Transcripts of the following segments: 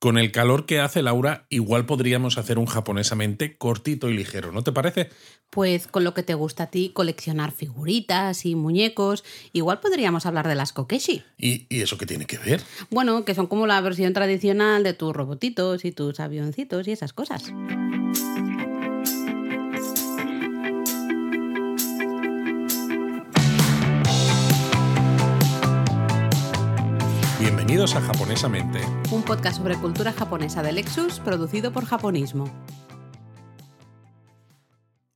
Con el calor que hace Laura, igual podríamos hacer un japonesamente cortito y ligero, ¿no te parece? Pues con lo que te gusta a ti, coleccionar figuritas y muñecos, igual podríamos hablar de las kokeshi. ¿Y, y eso qué tiene que ver? Bueno, que son como la versión tradicional de tus robotitos y tus avioncitos y esas cosas. Bienvenidos a Japonesamente. Un podcast sobre cultura japonesa de Lexus producido por Japonismo.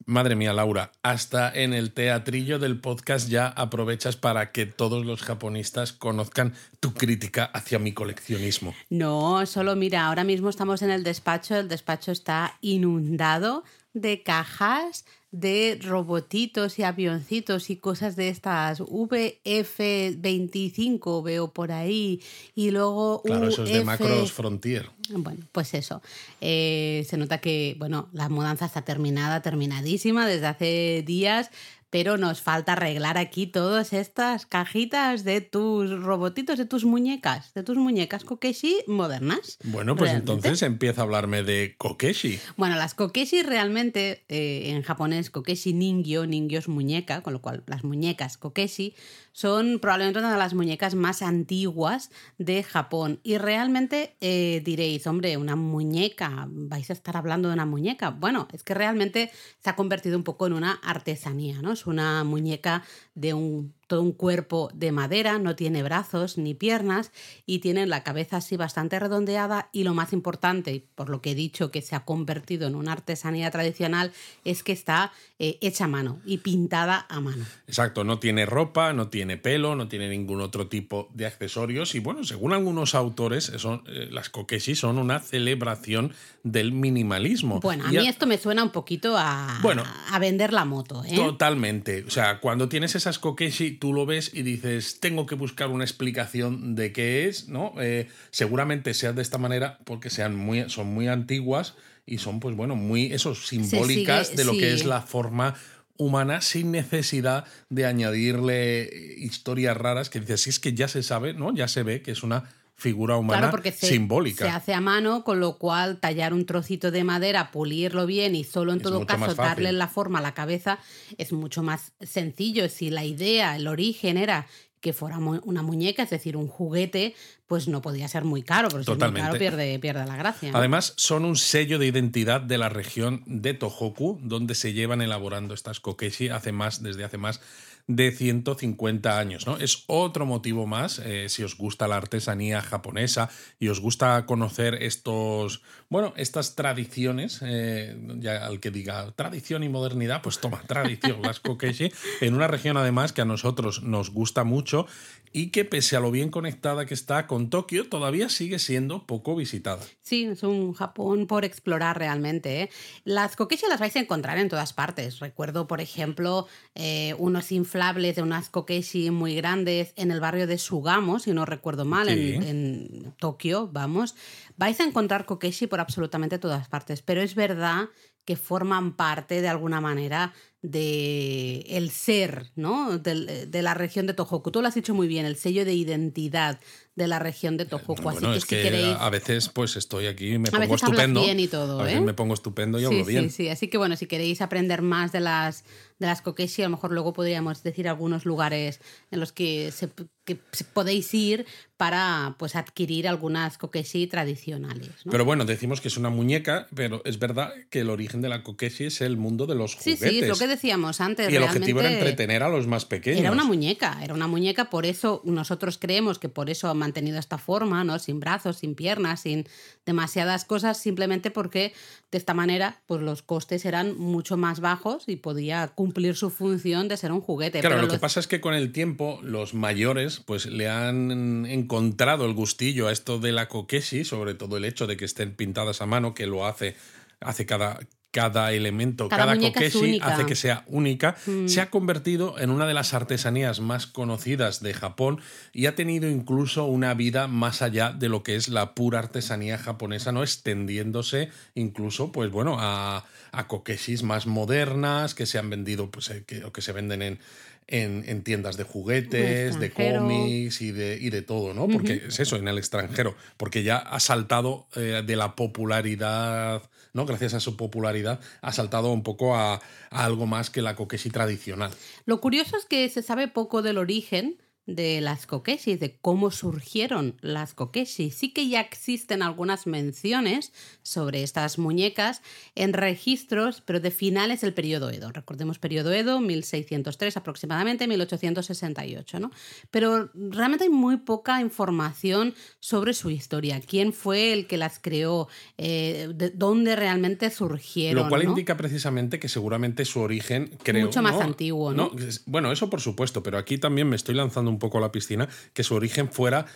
Madre mía, Laura, hasta en el teatrillo del podcast ya aprovechas para que todos los japonistas conozcan tu crítica hacia mi coleccionismo. No, solo mira, ahora mismo estamos en el despacho, el despacho está inundado de cajas de robotitos y avioncitos y cosas de estas VF25 veo por ahí y luego Claro, eso es de Macros Frontier. Bueno, pues eso. Eh, se nota que, bueno, la mudanza está terminada, terminadísima desde hace días, pero nos falta arreglar aquí todas estas cajitas de tus robotitos, de tus muñecas, de tus muñecas kokeshi modernas. Bueno, pues Realmente. entonces empieza a hablarme de Kokeshi. Bueno, las kokeshi realmente, eh, en japonés, kokeshi ningyo, ningyo es muñeca, con lo cual las muñecas kokeshi son probablemente una de las muñecas más antiguas de Japón. Y realmente eh, diréis, hombre, una muñeca, vais a estar hablando de una muñeca. Bueno, es que realmente se ha convertido un poco en una artesanía, ¿no? Una muñeca de un todo un cuerpo de madera, no tiene brazos ni piernas y tiene la cabeza así bastante redondeada y lo más importante, y por lo que he dicho que se ha convertido en una artesanía tradicional, es que está eh, hecha a mano y pintada a mano. Exacto, no tiene ropa, no tiene pelo, no tiene ningún otro tipo de accesorios. Y bueno, según algunos autores, son, eh, las kokeshi son una celebración del minimalismo. Bueno, a Y mí esto me suena un poquito a, Bueno. a vender la moto. ¿eh? Totalmente. O sea, cuando tienes esas kokeshi, tú lo ves y dices, tengo que buscar una explicación de qué es, ¿no? Eh, seguramente sea de esta manera porque sean muy, son muy antiguas y son, pues bueno, muy, eso, simbólicas sigue- de lo que es la forma humana sin necesidad de añadirle historias raras que dices, si es que ya se sabe, ¿no? Ya se ve que es una figura humana Claro, porque se, simbólica. se hace a mano, con lo cual tallar un trocito de madera, pulirlo bien y solo en Es todo caso darle la forma a la cabeza es mucho más sencillo. Si la idea, el origen era que fuera una muñeca, es decir, un juguete, pues no podía ser muy caro, porque si es muy Totalmente. caro pierde, pierde la gracia. ¿no? Además, son un sello de identidad de la región de Tohoku, donde se llevan elaborando estas kokeshi hace más, desde hace más de 150 años. ¿no? Es otro motivo más, eh, si os gusta la artesanía japonesa y os gusta conocer estos, bueno, estas tradiciones, eh, ya al que diga tradición y modernidad, pues toma, tradición, las kokeshi, en una región además que a nosotros nos gusta mucho y que pese a lo bien conectada que está con Tokio, todavía sigue siendo poco visitada. Sí, es un Japón por explorar realmente. ¿eh? Las kokeshi las vais a encontrar en todas partes. Recuerdo, por ejemplo, eh, unos inflables de unas kokeshi muy grandes en el barrio de Sugamo, si no recuerdo mal, Sí. en, en Tokio, vamos. Vais a encontrar kokeshi por absolutamente todas partes, pero es verdad que forman parte de alguna manera de el ser, ¿no? Del- de la región de Tohoku. Tú lo has dicho muy bien, el sello de identidad de la región de Tohoku. Así bueno, que es si que queréis... a veces pues estoy aquí me A pongo veces estupendo. bien y todo, a veces ¿eh? me pongo estupendo y Sí, hablo bien. sí, sí. Así que bueno, si queréis aprender más de las, de las kokeshi, a lo mejor luego podríamos decir algunos lugares en los que, se, que se- podéis ir para pues adquirir algunas kokeshi tradicionales. ¿no? Pero bueno, decimos que es una muñeca, pero es verdad que el origen de la kokeshi es el mundo de los sí, juguetes. sí, es lo que decíamos antes. y el objetivo era entretener a los más pequeños. Era una muñeca, era una muñeca, por eso nosotros creemos que por eso mantenido esta forma, ¿no? Sin brazos, sin piernas, sin demasiadas cosas, simplemente porque de esta manera pues los costes eran mucho más bajos y podía cumplir su función de ser un juguete. Claro, pero lo que pasa es que con el tiempo los mayores pues le han encontrado el gustillo a esto de la kokeshi, sobre todo el hecho de que estén pintadas a mano, que lo hace, hace cada, cada elemento, Cada kokeshi. Mm. hace que sea única, se ha convertido en una de las artesanías más conocidas de Japón y ha tenido incluso una vida más allá de lo que es la pura artesanía japonesa, ¿no? Extendiéndose incluso, pues bueno, a, a kokeshis más modernas que se han vendido, pues eh, que, o que se venden en, en, tiendas de juguetes, de cómics y de, y de todo, ¿no? Porque es eso, en el extranjero, porque ya ha saltado eh, de la popularidad, ¿no? Gracias a su popularidad, ha saltado un poco a, a algo más que la kokeshi tradicional. Lo curioso es que se sabe poco del origen de las kokeshi, de cómo surgieron las kokeshi. Sí que ya existen algunas menciones sobre estas muñecas en registros, pero de finales del periodo Edo. Recordemos periodo Edo, 1603 aproximadamente, 1868, ¿no? Pero realmente hay muy poca información sobre su historia. ¿Quién fue el que las creó? Eh, de ¿Dónde realmente surgieron? Lo cual indica precisamente que seguramente su origen, creo... Mucho más antiguo, ¿no? Bueno, eso por supuesto, pero aquí también me estoy lanzando un poco la piscina, que su origen fuera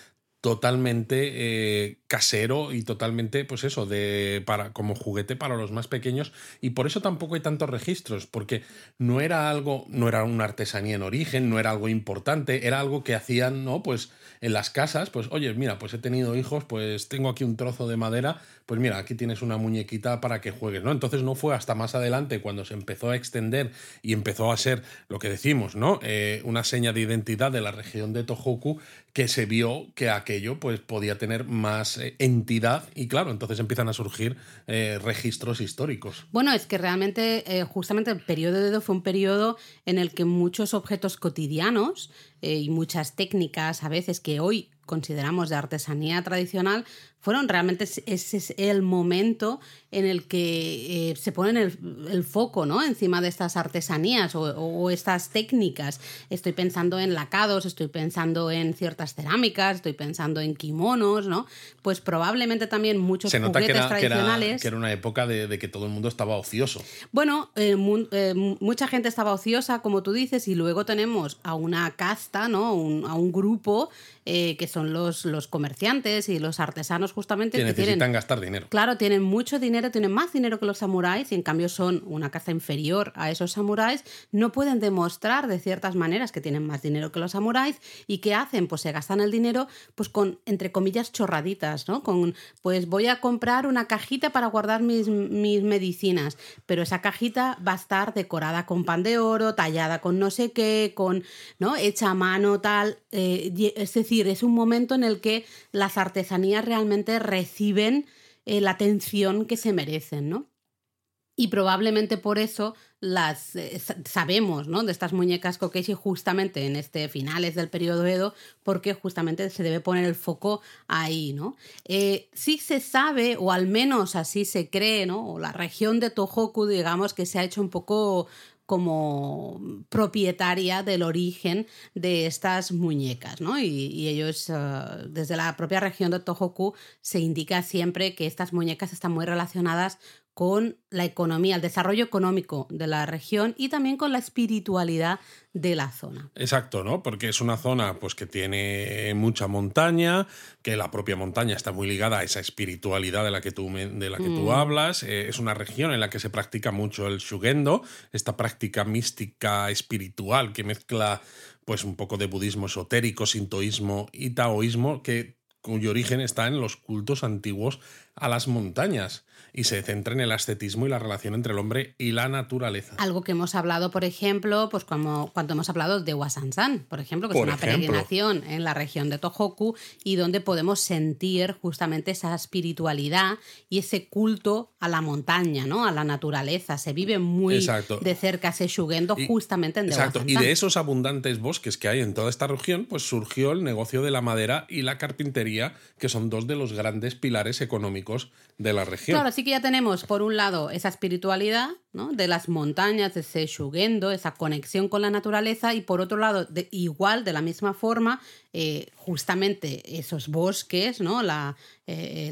totalmente eh, casero y totalmente, pues eso, de para como juguete para los más pequeños. Y por eso tampoco hay tantos registros, porque no era algo, no era una artesanía en origen, no era algo importante, era algo que hacían, ¿no? Pues en las casas, pues, oye, mira, pues he tenido hijos, pues tengo aquí un trozo de madera, pues mira, aquí tienes una muñequita para que juegues, ¿no? Entonces no fue hasta más adelante cuando se empezó a extender y empezó a ser lo que decimos, ¿no? Eh, una seña de identidad de la región de Tohoku que se vio que aquello pues podía tener más eh, entidad y claro, entonces empiezan a surgir eh, registros históricos. Bueno, es que realmente justamente el periodo de Edo fue un periodo en el que muchos objetos cotidianos y muchas técnicas a veces que hoy consideramos de artesanía tradicional, fueron realmente ese es el momento en el que eh, se ponen el, foco ¿no? encima de estas artesanías o, estas técnicas. Estoy pensando en lacados, estoy pensando en ciertas cerámicas, estoy pensando en kimonos, ¿no? Pues probablemente también muchos se nota juguetes que tradicionales. Que era, una época de, que todo el mundo estaba ocioso. Bueno, eh, eh, mucha gente estaba ociosa, como tú dices, y luego tenemos a una casta, a un grupo que son los, los comerciantes y los artesanos justamente. Que necesitan gastar dinero. Claro, tienen mucho dinero, tienen más dinero que los samuráis y en cambio son una caza inferior a esos samuráis. No pueden demostrar de ciertas maneras que tienen más dinero que los samuráis y ¿qué hacen? Pues se gastan el dinero pues con, entre comillas, chorraditas, ¿no? Con, pues voy a comprar una cajita para guardar mis, mis medicinas, pero esa cajita va a estar decorada con pan de oro, tallada con no sé qué, con, ¿no? Hecha a mano, tal. Eh, es decir, es un momento en el que las artesanías realmente reciben eh, la atención que se merecen, ¿no? Y probablemente por eso las eh, sabemos, ¿no? De estas muñecas Kokeshi justamente en este finales del periodo Edo, porque justamente se debe poner el foco ahí, ¿no? Eh, sí se sabe, o al menos así se cree, ¿no? O la región de Tohoku, digamos, que se ha hecho un poco como propietaria del origen de estas muñecas, ¿no? Y, ellos, eh, desde la propia región de Tohoku, se indica siempre que estas muñecas están muy relacionadas con la economía, el desarrollo económico de la región y también con la espiritualidad de la zona. Exacto, ¿no? Porque es una zona pues, que tiene mucha montaña, que la propia montaña está muy ligada a esa espiritualidad de la que tú, de la que tú mm. hablas. Eh, es una región en la que se practica mucho el shugendo, esta práctica mística espiritual que mezcla pues un poco de budismo esotérico, sintoísmo y taoísmo, que, cuyo origen está en los cultos antiguos a las montañas y se centra en el ascetismo y la relación entre el hombre y la naturaleza. Algo que hemos hablado, por ejemplo, pues como cuando hemos hablado de Wasansan, por ejemplo, que es una peregrinación en la región de Tohoku y donde podemos sentir justamente esa espiritualidad y ese culto a la montaña, ¿no? A la naturaleza. Se vive muy de cerca ese shugendo justamente en Exacto. Y de esos abundantes bosques que hay en toda esta región, pues surgió el negocio de la madera y la carpintería, que son dos de los grandes pilares económicos de la región. Claro, así que ya tenemos, por un lado, esa espiritualidad ¿no? de las montañas, ese shugendo, esa conexión con la naturaleza, y por otro lado, de, igual, de la misma forma, eh, justamente esos bosques, ¿no? La, eh,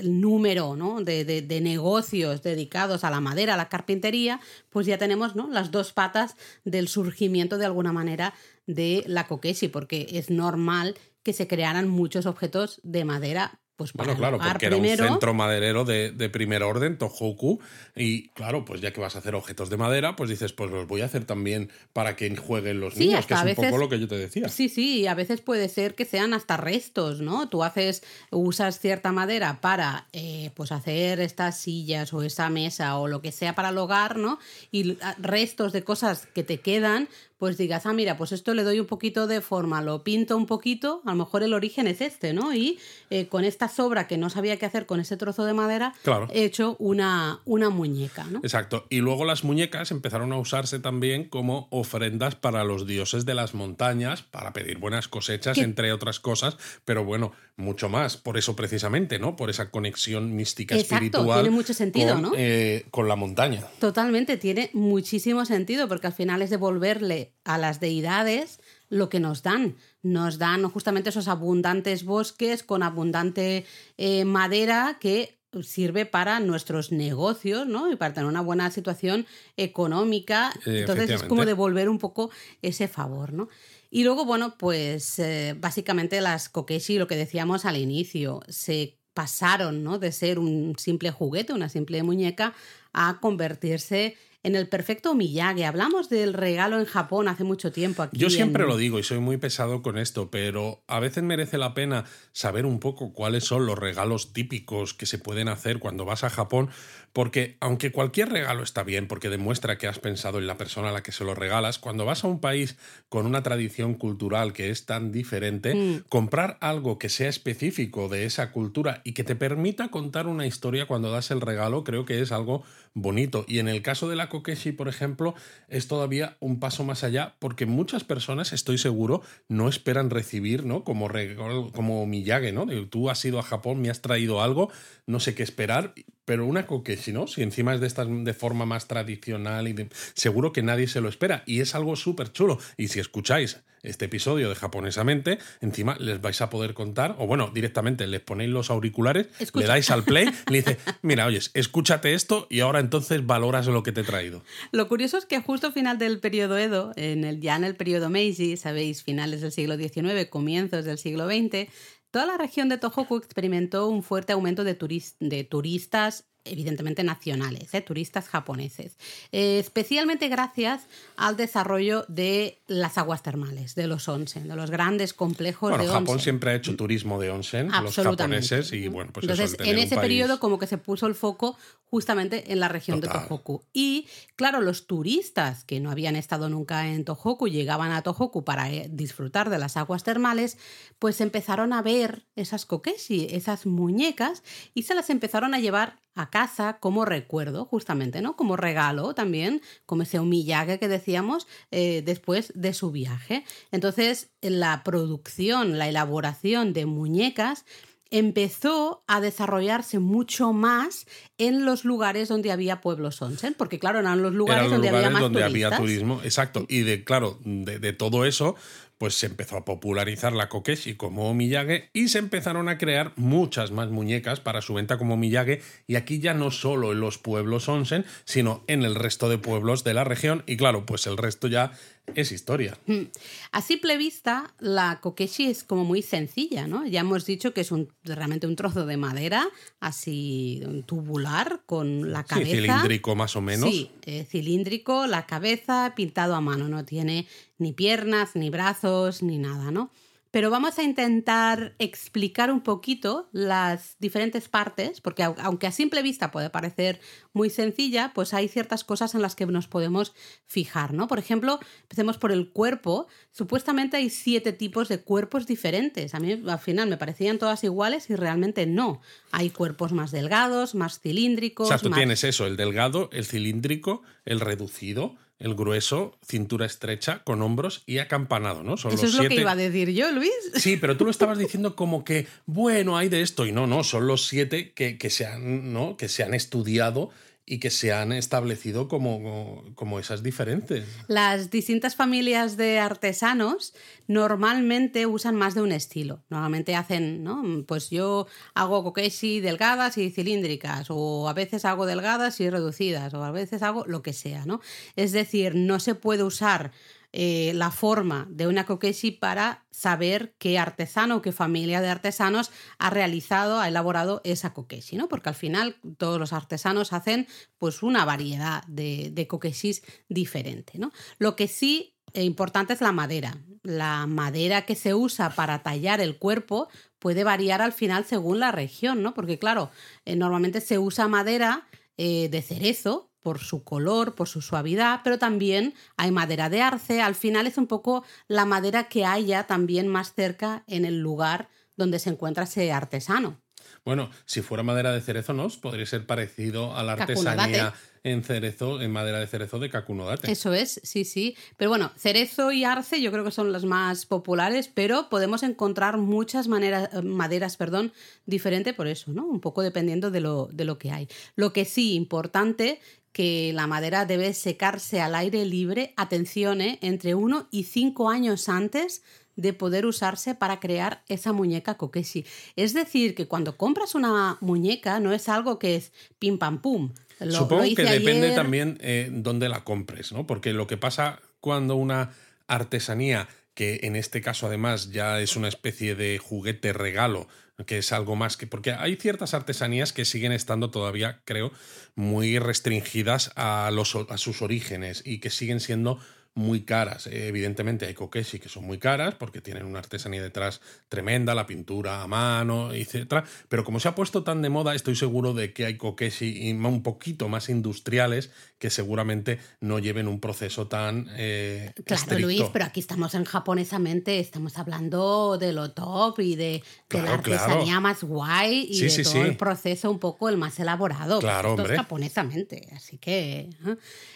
el, número ¿no? de, de, negocios dedicados a la madera, a la carpintería, pues ya tenemos ¿no? las dos patas del surgimiento de alguna manera de la kokeshi, porque es normal que se crearan muchos objetos de madera pues para Bueno, claro, porque era un centro maderero de, de primer orden, Tohoku, y claro, pues ya que vas a hacer objetos de madera, pues dices, pues los voy a hacer también para que jueguen los Sí, niños, que es un veces- poco lo que yo te decía. Sí, sí, a veces puede ser que sean hasta restos, ¿no? Tú haces, usas cierta madera para eh, pues hacer estas sillas o esa mesa o lo que sea para el hogar, ¿no? Y restos de cosas que te quedan, pues digas, ah, mira, pues esto le doy un poquito de forma, lo pinto un poquito, a lo mejor el origen es este, ¿no? Y eh, con esta sobra que no sabía qué hacer con ese trozo de madera, Claro. he hecho una, una muñeca, ¿no? Exacto. Y luego las muñecas empezaron a usarse también como ofrendas para los dioses de las montañas, para pedir buenas cosechas, ¿Qué? entre otras cosas, pero bueno, mucho más. Por eso precisamente, ¿no? Por esa conexión mística Exacto, espiritual. tiene mucho sentido, con, ¿no? eh, con la montaña. Totalmente, tiene muchísimo sentido porque al final es devolverle a las deidades lo que nos dan. Nos dan justamente esos abundantes bosques con abundante eh, madera que sirve para nuestros negocios, ¿no? Y para tener una buena situación económica. Eh, Entonces es como devolver un poco ese favor, ¿no? Y luego, bueno, pues eh, básicamente las kokeshi, lo que decíamos al inicio, se pasaron, ¿no? De ser un simple juguete, una simple muñeca, a convertirse en el perfecto Miyagi. Hablamos del regalo en Japón hace mucho tiempo aquí. Yo siempre en- lo digo y soy muy pesado con esto, pero a veces merece la pena saber un poco cuáles son los regalos típicos que se pueden hacer cuando vas a Japón, porque aunque cualquier regalo está bien, porque demuestra que has pensado en la persona a la que se lo regalas, cuando vas a un país con una tradición cultural que es tan diferente, Mm. comprar algo que sea específico de esa cultura y que te permita contar una historia cuando das el regalo, creo que es algo bonito. Y en el caso de la kokeshi, por ejemplo, es todavía un paso más allá porque muchas personas, estoy seguro, no esperan recibir, ¿no? Como regalo, como ¿no? Tú has ido a Japón, me has traído algo, no sé qué esperar, pero una kokeshi, ¿no? Si encima es de estas de forma más tradicional y de- seguro que nadie se lo espera y es algo súper chulo. Y si escucháis este episodio de Japonesamente, encima les vais a poder contar, o bueno, directamente les ponéis los auriculares, Escucha. le dais al play, le dice, mira, oyes, escúchate esto y ahora entonces valoras lo que te he traído. Lo curioso es que justo al final del periodo Edo, en el, ya en el periodo Meiji, sabéis, finales del siglo XIX, comienzos del siglo XX, toda la región de Tohoku experimentó un fuerte aumento de, de turistas evidentemente nacionales, ¿eh? turistas japoneses, Eh, especialmente gracias al desarrollo de las aguas termales, de los onsen, de los grandes complejos Bueno, de Japón onsen. siempre ha hecho turismo de onsen, los japoneses, y bueno, pues eso, Entonces, tener en ese país- periodo como que se puso el foco justamente en la región Total. de Tohoku. Y claro, los turistas que no habían estado nunca en Tohoku llegaban a Tohoku para eh, disfrutar de las aguas termales, pues empezaron a ver esas kokeshi, esas muñecas, y se las empezaron a llevar a casa como recuerdo, justamente, ¿no? Como regalo también, como ese humillage que decíamos eh, después de su viaje. Entonces, la producción, la elaboración de muñecas empezó a desarrollarse mucho más en los lugares donde había pueblos onsen, porque claro, eran los lugares eran los donde lugares había más donde turistas. había turismo, exacto. Y de claro, de, de todo eso, pues se empezó a popularizar la kokeshi como Miyage y se empezaron a crear muchas más muñecas para su venta como Miyage. Y aquí ya no solo en los pueblos onsen, sino en el resto de pueblos de la región. Y claro, pues el resto ya es historia. A simple vista, la kokeshi es como muy sencilla, ¿no? Ya hemos dicho que es un, realmente un trozo de madera, así tubular, con la Sí, cabeza. cilíndrico más o menos. Sí, eh, cilíndrico, la cabeza pintado a mano, no tiene ni piernas, ni brazos, ni nada, ¿no? Pero vamos a intentar explicar un poquito las diferentes partes, porque au- aunque a simple vista puede parecer muy sencilla, pues hay ciertas cosas en las que nos podemos fijar, ¿no? Por ejemplo, empecemos por el cuerpo. Supuestamente hay siete tipos de cuerpos diferentes. A mí al final me parecían todas iguales y realmente no. Hay cuerpos más delgados, más cilíndricos. O sea, tú más- tienes eso, el delgado, el cilíndrico, el reducido, el grueso, cintura estrecha, con hombros y acampanado, ¿no? Son Eso los es lo siete. que iba a decir yo, Luis. Sí, pero tú lo estabas diciendo como que, bueno, hay de esto y no, no, son los siete que, que se, han, ¿no? que se han estudiado y que se han establecido como, como esas diferentes. Las distintas familias de artesanos normalmente usan más de un estilo. Normalmente hacen, ¿no? Pues yo hago kokeshi delgadas y cilíndricas, o a veces hago delgadas y reducidas, o a veces hago lo que sea, ¿no? Es decir, no se puede usar eh, la forma de una kokeshi para saber qué artesano o qué familia de artesanos ha realizado, ha elaborado esa kokeshi, ¿no? Porque al final todos los artesanos hacen pues una variedad de, de kokeshis diferente, ¿no? Lo que sí es importante es la madera. La madera que se usa para tallar el cuerpo puede variar al final según la región, ¿no? Porque claro, eh, normalmente se usa madera de cerezo, por su color, por su suavidad, pero también hay madera de arce. Al final es un poco la madera que haya también más cerca en el lugar donde se encuentra ese artesano. Bueno, si fuera madera de cerezo, ¿no? Podría ser parecido a la artesanía en cerezo, en madera de cerezo de Kakunodate. Eso es, sí, sí. Pero bueno, cerezo y arce yo creo que son las más populares, pero podemos encontrar muchas maneras, eh, maderas, perdón, diferentes por eso, ¿no? Un poco dependiendo de lo, de lo que hay. Lo que sí, importante, que la madera debe secarse al aire libre, atención, ¿eh? entre uno y cinco años antes de poder usarse para crear esa muñeca kokeshi. Es decir, que cuando compras una muñeca no es algo que es pim pam pum. Supongo que depende también eh, dónde la compres, ¿no? Porque lo que pasa cuando una artesanía, que en este caso además ya es una especie de juguete regalo, que es algo más que. Porque hay ciertas artesanías que siguen estando todavía, creo, muy restringidas a, los, a sus orígenes y que siguen siendo muy caras. Evidentemente hay kokeshi que son muy caras porque tienen una artesanía detrás tremenda, la pintura a mano, etc. Pero como se ha puesto tan de moda, estoy seguro de que hay kokeshi un poquito más industriales que seguramente no lleven un proceso tan eh, Claro, Luis, pero aquí estamos en japonesamente, estamos hablando de lo top y de, la artesanía más guay y de todo el proceso un poco el más elaborado. Claro, Esto es japonesamente, así que...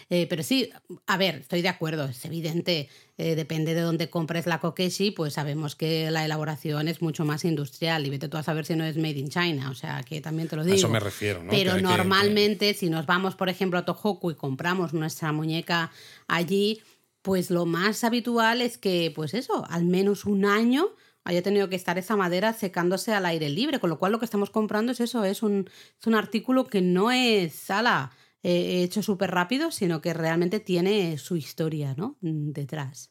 Eh, pero sí, a ver, estoy de acuerdo, es evidente, eh, depende de dónde compres la kokeshi, pues sabemos que la elaboración es mucho más industrial y vete tú a saber si no es made in China, o sea, que también te lo digo. A eso me refiero, ¿no? Pero normalmente, si nos vamos, por ejemplo, a Tohoku y compramos nuestra muñeca allí, pues lo más habitual es que, pues eso, al menos un año haya tenido que estar esa madera secándose al aire libre, con lo cual lo que estamos comprando es eso, es un, es un artículo que no es sala eh, hecho súper rápido, sino que realmente tiene su historia ¿no? Mm, detrás.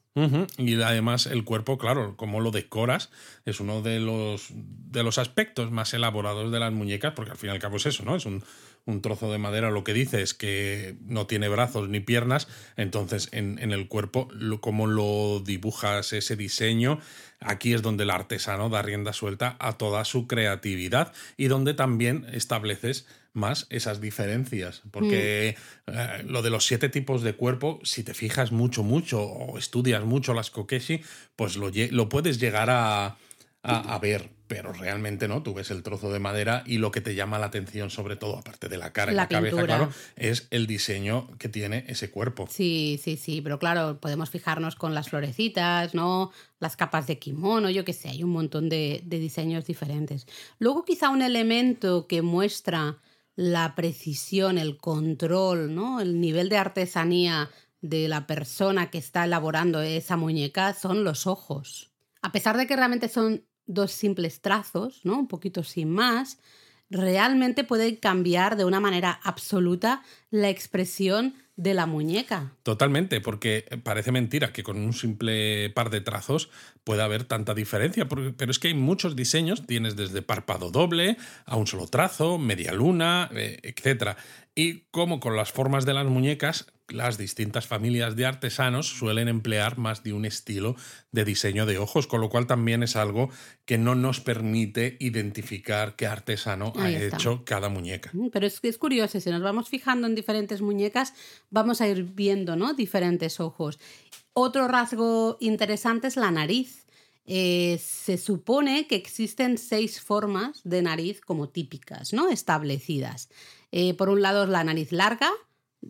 Y además el cuerpo, claro, como lo decoras, es uno de los, de los aspectos más elaborados de las muñecas, porque al fin y al cabo es eso, ¿no? Es un, un trozo de madera, lo que dice es que no tiene brazos ni piernas, entonces en, en el cuerpo, lo, como lo dibujas ese diseño, aquí es donde el artesano da rienda suelta a toda su creatividad y donde también estableces más esas diferencias. Porque mm. eh, lo de los siete tipos de cuerpo, si te fijas mucho, mucho o estudias mucho las kokeshi, pues lo, lo puedes llegar a, a, ver, pero realmente no. Tú ves el trozo de madera y lo que te llama la atención, sobre todo, aparte de la cara y la, cabeza, claro, es el diseño que tiene ese cuerpo. Sí, sí, sí, pero claro, podemos fijarnos con las florecitas, ¿no? Las capas de kimono, yo qué sé, hay un montón de, de diseños diferentes. Luego, quizá un elemento que muestra la precisión, el control, ¿no? el nivel de artesanía de la persona que está elaborando esa muñeca son los ojos. A pesar de que realmente son dos simples trazos, ¿no? un poquito sin más, realmente pueden cambiar de una manera absoluta la expresión de la muñeca. Totalmente, porque parece mentira que con un simple par de trazos pueda haber tanta diferencia, pero es que hay muchos diseños, tienes desde párpado doble a un solo trazo, media luna, eh, etc. Y como con las formas de las muñecas, las distintas familias de artesanos suelen emplear más de un estilo de diseño de ojos, con lo cual también es algo que no nos permite identificar qué artesano ha hecho cada muñeca. Mm, pero es, es curioso, si nos vamos fijando en diferentes muñecas, vamos a ir viendo ¿no? diferentes ojos. Otro rasgo interesante es la nariz. Eh, se supone que existen seis formas de nariz como típicas, ¿no? Establecidas. Eh, por un lado, la nariz larga,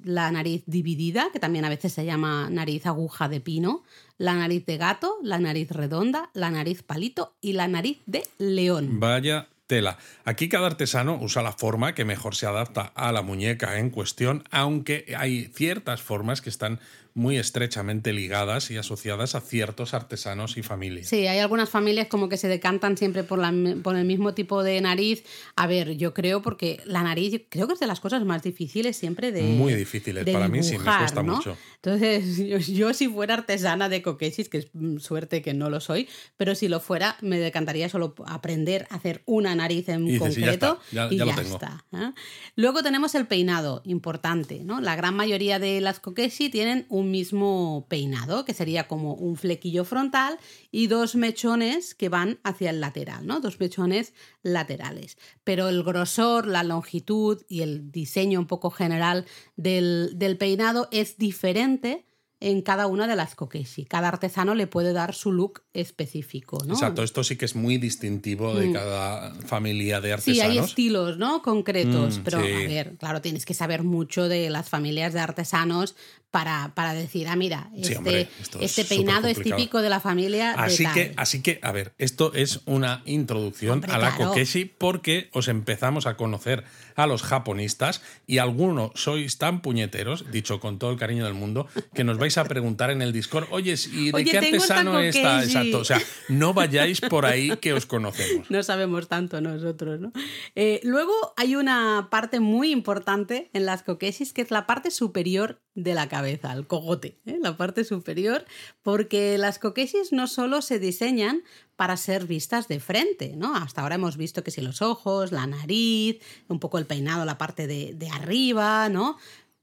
la nariz dividida, que también a veces se llama nariz aguja de pino, la nariz de gato, la nariz redonda, la nariz palito y la nariz de león. Vaya tela. Aquí cada artesano usa la forma que mejor se adapta a la muñeca en cuestión, aunque hay ciertas formas que están muy estrechamente ligadas y asociadas a ciertos artesanos y familias. Sí, hay algunas familias como que se decantan siempre por, la, por el mismo tipo de nariz. A ver, yo creo porque la nariz creo que es de las cosas más difíciles siempre de Muy difíciles, para mí sí, me cuesta mucho. Entonces, yo, si fuera artesana de coquesis, que es suerte que no lo soy, pero si lo fuera, me decantaría solo aprender a hacer una nariz en concreto y ya, está. ¿eh? Luego tenemos el peinado, importante, ¿no? La gran mayoría de las kokeshi tienen un mismo peinado, que sería como un flequillo frontal y dos mechones que van hacia el lateral, ¿no? Dos mechones laterales. Pero el grosor, la longitud y el diseño un poco general del, del peinado es diferente en cada una de las kokeshi. Cada artesano le puede dar su look específico, ¿no? Exacto, esto sí que es muy distintivo de mm. cada familia de artesanos. Sí, hay estilos, ¿no? Concretos, mm, pero a ver, claro, tienes que saber mucho de las familias de artesanos para, para decir, ah, mira, este, este peinado es típico de la familia. Así, que, así que, a ver, esto es una introducción a la kokeshi porque os empezamos a conocer a los japonistas y algunos sois tan puñeteros, dicho con todo el cariño del mundo, que nos vais a preguntar en el Discord, oye, ¿y de qué artesano está? Exacto, o sea, no vayáis por ahí que os conocemos. No sabemos tanto nosotros, ¿no? Eh, luego hay una parte muy importante en las kokeshis que es la parte superior de la cabeza, el cogote, ¿eh? la parte superior, porque las kokeshis no solo se diseñan para ser vistas de frente, ¿no? Hasta ahora hemos visto que si los ojos, la nariz, un poco el peinado, la parte de, de arriba, ¿no?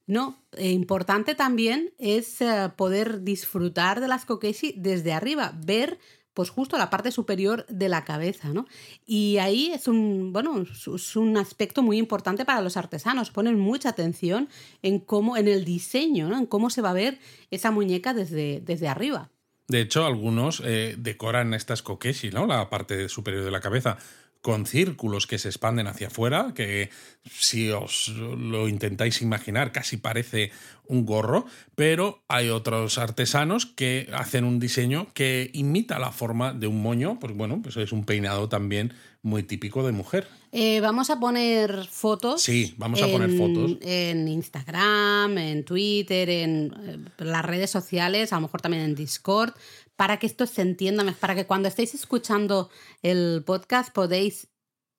No, eh, importante también es eh, poder disfrutar de las kokeshi desde arriba, ver pues justo la parte superior de la cabeza, ¿no? Y ahí es un, bueno, es un aspecto muy importante para los artesanos, ponen mucha atención en cómo, en el diseño, ¿no? En cómo se va a ver esa muñeca desde, desde arriba. De hecho, algunos eh, decoran estas kokeshi, ¿no? La parte superior de la cabeza con círculos que se expanden hacia afuera, que si os lo intentáis imaginar casi parece un gorro, pero hay otros artesanos que hacen un diseño que imita la forma de un moño, pues bueno, pues es un peinado también muy típico de mujer. Eh, vamos a poner fotos. Sí, vamos a poner fotos. En Instagram, en Twitter, en eh, las redes sociales, a lo mejor también en Discord, para que esto se entienda para que cuando estéis escuchando el podcast podéis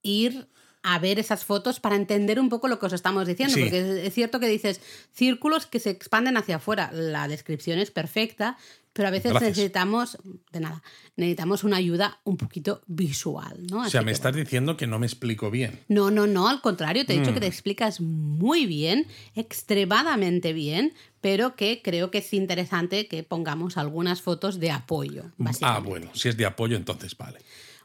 ir a ver esas fotos para entender un poco lo que os estamos diciendo, porque es cierto que dices círculos que se expanden hacia afuera, la descripción es perfecta, pero a veces necesitamos, de nada, necesitamos una ayuda un poquito visual, ¿no? o sea, me estás diciendo que no me explico bien. No, no, no, al contrario, te he dicho que te mm. explicas muy bien, extremadamente bien, pero que creo que es interesante que pongamos algunas fotos de apoyo. Ah, bueno, si es de apoyo, entonces vale.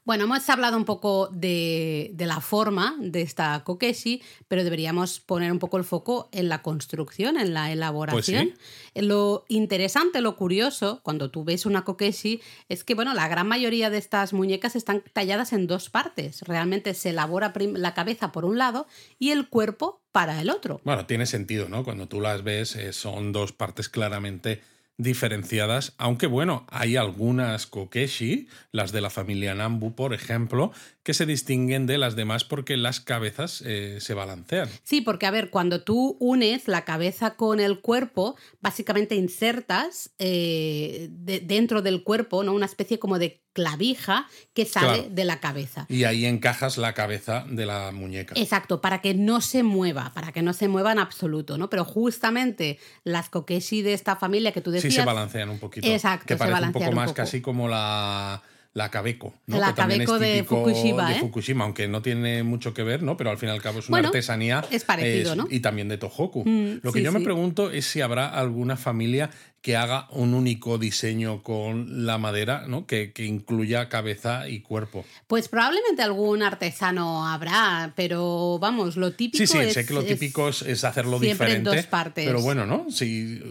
Bueno, hemos hablado un poco de, la forma de esta kokeshi, pero deberíamos poner un poco el foco en la construcción, en la elaboración. Pues lo interesante, lo curioso, cuando tú ves una kokeshi, es que bueno, la gran mayoría de estas muñecas están talladas en dos partes. Realmente se elabora la cabeza por un lado y el cuerpo para el otro. Bueno, tiene sentido, ¿no? Cuando tú las ves, eh, son dos partes claramente diferenciadas, aunque bueno, hay algunas kokeshi, las de la familia Nambu, por ejemplo, que se distinguen de las demás porque las cabezas eh, se balancean. Sí, porque a ver, cuando tú unes la cabeza con el cuerpo, básicamente insertas eh, dentro del cuerpo ¿no? una especie como de clavija que sale de la cabeza. Y ahí encajas la cabeza de la muñeca. Exacto, para que no se mueva, para que no se mueva en absoluto, ¿no? Pero justamente las kokeshi de esta familia que tú decías... Sí se balancean un poquito. Exacto, que parece un poco más casi como la la Kabeco, ¿no? La Kabeco de Fukushima, de ¿eh? Fukushima, aunque no tiene mucho que ver, ¿no? Pero al fin y al cabo es una artesanía. Es parecido, ¿no? Y también de Tohoku. Mm, Lo que yo me pregunto es si habrá alguna familia que haga un único diseño con la madera, ¿no? Que, incluya cabeza y cuerpo. Pues probablemente algún artesano habrá, pero vamos, lo típico Sí, sí, sé que lo típico es, hacerlo diferente. En dos partes. Pero bueno, ¿no? Si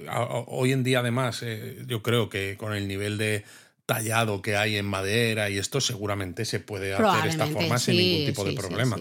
hoy en día, además, eh, yo creo que con el nivel de tallado que hay en madera y esto seguramente se puede hacer de esta forma sin ningún tipo de problema.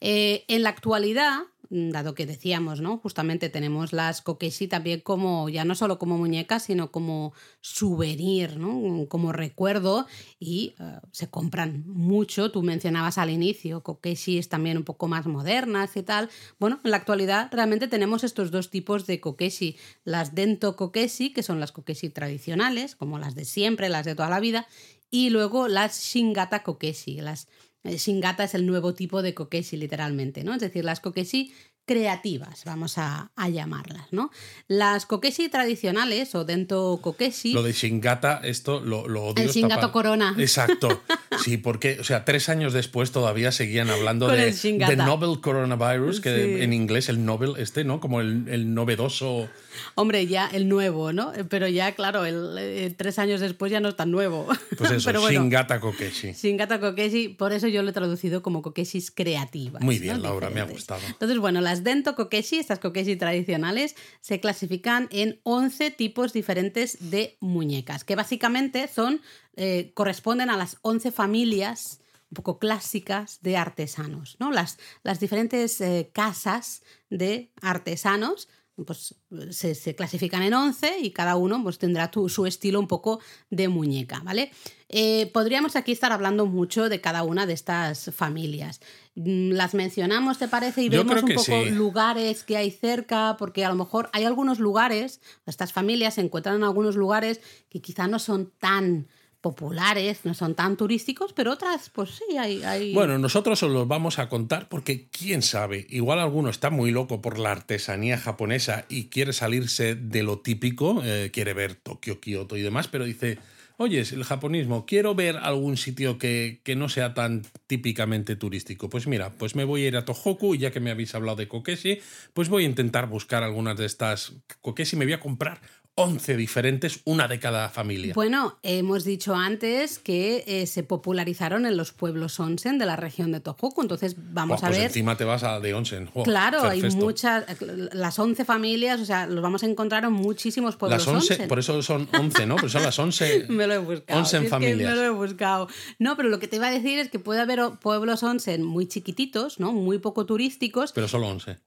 Eh, en la actualidad, dado que decíamos, ¿no? Justamente tenemos las kokeshi también como, ya no solo como muñecas, sino como souvenir, ¿no? Como recuerdo y eh, se compran mucho. Tú mencionabas al inicio, kokeshis también un poco más modernas y tal. Bueno, en la actualidad realmente tenemos estos dos tipos de kokeshi. Las dento kokeshi, que son las kokeshi tradicionales, como las de siempre, las de toda la vida, y luego las shingata kokeshi, las Shingata es el nuevo tipo de kokeshi, literalmente, ¿no? Es decir, las kokeshi creativas, vamos a, llamarlas, ¿no? Las kokeshi tradicionales o dento kokeshi... Lo de Shingata, esto lo, lo odio. El Shingato Corona. Exacto. Sí, porque, o sea, tres años después todavía seguían hablando de, de Novel Coronavirus, que en inglés el Nobel este, ¿no? Como el, el novedoso... Hombre, ya el nuevo, ¿no? Pero ya, claro, el, eh, tres años después ya no es tan nuevo. Pues eso, Pero Shingata Kokeshi. Shingata Kokeshi, por eso yo lo he traducido como kokeshis creativas. Muy bien, Laura, me ha gustado. Entonces, bueno, las dento kokeshi, estas kokeshi tradicionales, se clasifican en 11 tipos diferentes de muñecas, que básicamente son, eh, corresponden a las 11 familias un poco clásicas de artesanos, ¿no? Las, las diferentes eh, casas de artesanos pues se, clasifican en 11 y cada uno pues, tendrá su estilo un poco de muñeca, ¿vale? Eh, podríamos aquí estar hablando mucho de cada una de estas familias. Mm, las mencionamos, ¿te parece? Y vemos un poco lugares que hay cerca, porque a lo mejor hay algunos lugares, estas familias se encuentran en algunos lugares que quizá no son tan populares, no son tan turísticos, pero otras, pues sí, hay, Bueno, nosotros os los vamos a contar porque quién sabe, igual alguno está muy loco por la artesanía japonesa y quiere salirse de lo típico, eh, quiere ver Tokio, Kioto y demás, pero dice, oye, el japonismo, quiero ver algún sitio que, que, no sea tan típicamente turístico. Pues mira, pues me voy a ir a Tohoku, y ya que me habéis hablado de Kokeshi, pues voy a intentar buscar algunas de estas Kokeshi, me voy a comprar 11 diferentes, una de cada familia. Bueno, hemos dicho antes que eh, se popularizaron en los pueblos onsen de la región de Tohoku, entonces vamos a pues ver... encima te vas a de onsen. claro, hay muchas, las 11 familias, o sea, los vamos a encontrar en muchísimos pueblos las 11, Por eso son 11, ¿no? Pero son las 11... me lo he buscado. Onsen familias. me lo he buscado. No, pero lo que te iba a decir es que puede haber pueblos onsen muy chiquititos, ¿no? Muy poco turísticos. Pero solo 11.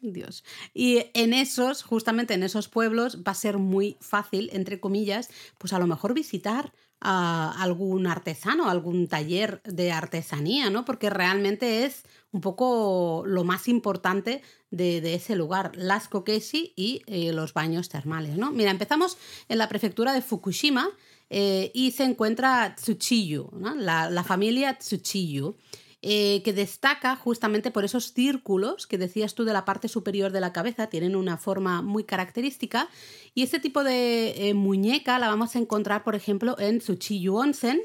Dios. Y en esos, justamente en esos pueblos, va a ser muy fácil, entre comillas, pues a lo mejor visitar a algún artesano, algún taller de artesanía, ¿no? Porque realmente es un poco lo más importante de, ese lugar, las kokeshi y eh, los baños termales, ¿no? Mira, empezamos en la prefectura de Fukushima eh, y se encuentra Tsuchiyu, la, la familia Tsuchiyu. Eh, que destaca justamente por esos círculos que decías tú de la parte superior de la cabeza, tienen una forma muy característica. Y este tipo de eh, muñeca la vamos a encontrar, por ejemplo, en Tsuchiyu Onsen,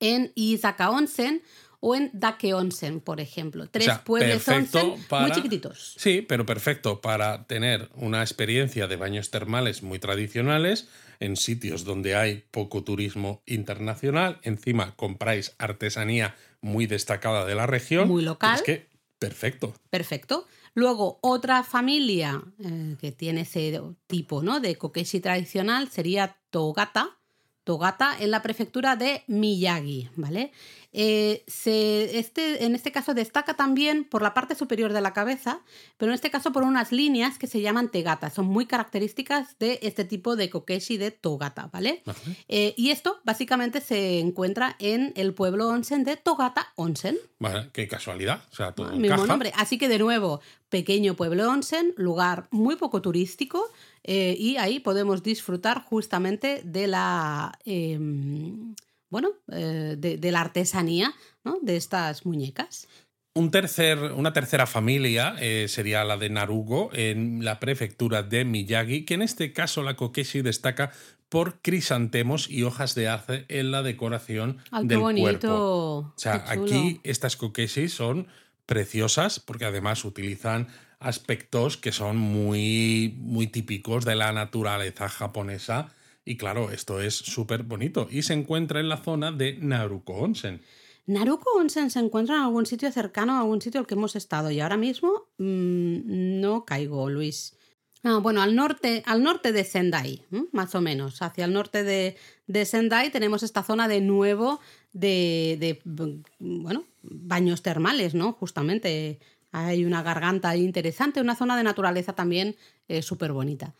en Izaka Onsen o en Dake Onsen, por ejemplo. Tres pueblos onsen muy chiquititos. Sí, pero perfecto para tener una experiencia de baños termales muy tradicionales en sitios donde hay poco turismo internacional. Encima compráis artesanía muy destacada de la región. Muy local. Es que, perfecto. Perfecto. Luego, otra familia eh, que tiene ese tipo ¿no? de kokeshi tradicional sería Togata. Togata en la prefectura de Miyagi, ¿vale? Eh, se, este, en este caso destaca también por la parte superior de la cabeza, pero en este caso por unas líneas que se llaman tegata. Son muy características de este tipo de kokeshi de togata, ¿vale? Eh, y esto básicamente se encuentra en el pueblo onsen de Togata Onsen. Vale, qué casualidad. O sea, todo mismo nombre. Así que de nuevo, pequeño pueblo onsen, lugar muy poco turístico. Eh, y ahí podemos disfrutar justamente de la em, bueno, eh, de, la artesanía de estas muñecas. Un tercer, una tercera familia eh, sería la de Narugo, en la prefectura de Miyagi, que en este caso la kokeshi destaca por crisantemos y hojas de arce en la decoración del cuerpo. O sea, aquí estas kokeshi son preciosas porque además utilizan aspectos que son muy, muy típicos de la naturaleza japonesa y claro, esto es súper bonito. Y se encuentra en la zona de Naruko Onsen. Naruko Onsen se encuentra en algún sitio cercano a algún sitio al que hemos estado y ahora mismo mm, no caigo, Luis. Ah, bueno, al norte, al norte de Sendai, más o menos. Hacia el norte de, de, Sendai tenemos esta zona de nuevo de, de, bueno, baños termales, ¿no? Justamente hay una garganta interesante, una zona de naturaleza también eh, súper bonita.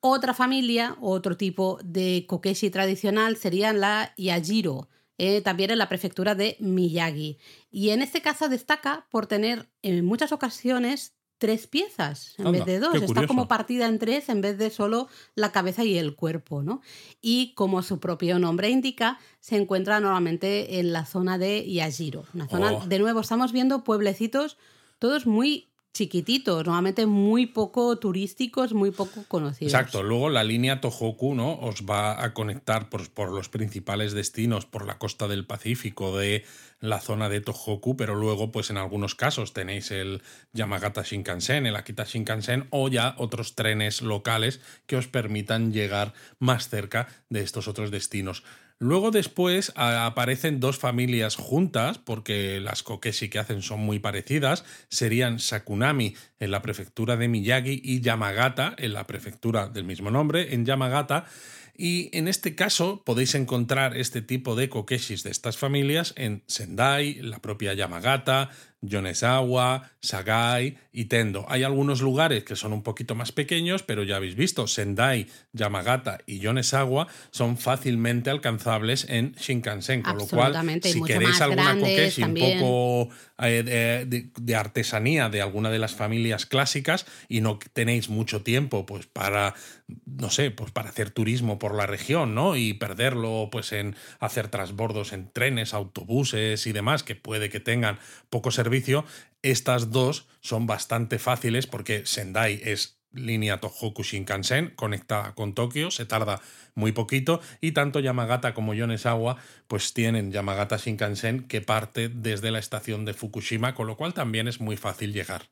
Otra familia, otro tipo de kokeshi tradicional sería la Yajiro, eh, también en la prefectura de Miyagi. Y en este caso destaca por tener en muchas ocasiones tres piezas en vez de dos. Está como partida en tres en vez de solo la cabeza y el cuerpo, ¿no? Y como su propio nombre indica, se encuentra normalmente en la zona de Yajiro. Una zona, oh. de nuevo, estamos viendo pueblecitos todos muy chiquititos, normalmente muy poco turísticos, muy poco conocidos. Exacto, luego la línea Tohoku ¿no? os va a conectar por, por, los principales destinos por la costa del Pacífico de la zona de Tohoku, pero luego pues en algunos casos tenéis el Yamagata Shinkansen, el Akita Shinkansen o ya otros trenes locales que os permitan llegar más cerca de estos otros destinos. Luego después aparecen dos familias juntas, porque las kokeshi que hacen son muy parecidas, serían Sakunami en la prefectura de Miyagi y Yamagata en la prefectura del mismo nombre, en Yamagata. Y en este caso podéis encontrar este tipo de kokeshis de estas familias en Sendai, la propia Yamagata, Yonezawa, Sagai y Tendo. Hay algunos lugares que son un poquito más pequeños, pero ya habéis visto, Sendai, Yamagata y Yonezawa son fácilmente alcanzables en Shinkansen, con lo cual si queréis alguna kokeshi un poco eh, de, artesanía de alguna de las familias clásicas y no tenéis mucho tiempo pues para no sé, pues para hacer turismo por la región, ¿no? Y perderlo pues en hacer transbordos en trenes, autobuses y demás que puede que tengan poco servicio estas dos son bastante fáciles porque Sendai es línea Tohoku Shinkansen conectada con Tokio, se tarda muy poquito y tanto Yamagata como Yonezawa pues tienen Yamagata Shinkansen que parte desde la estación de Fukushima, con lo cual también es muy fácil llegar.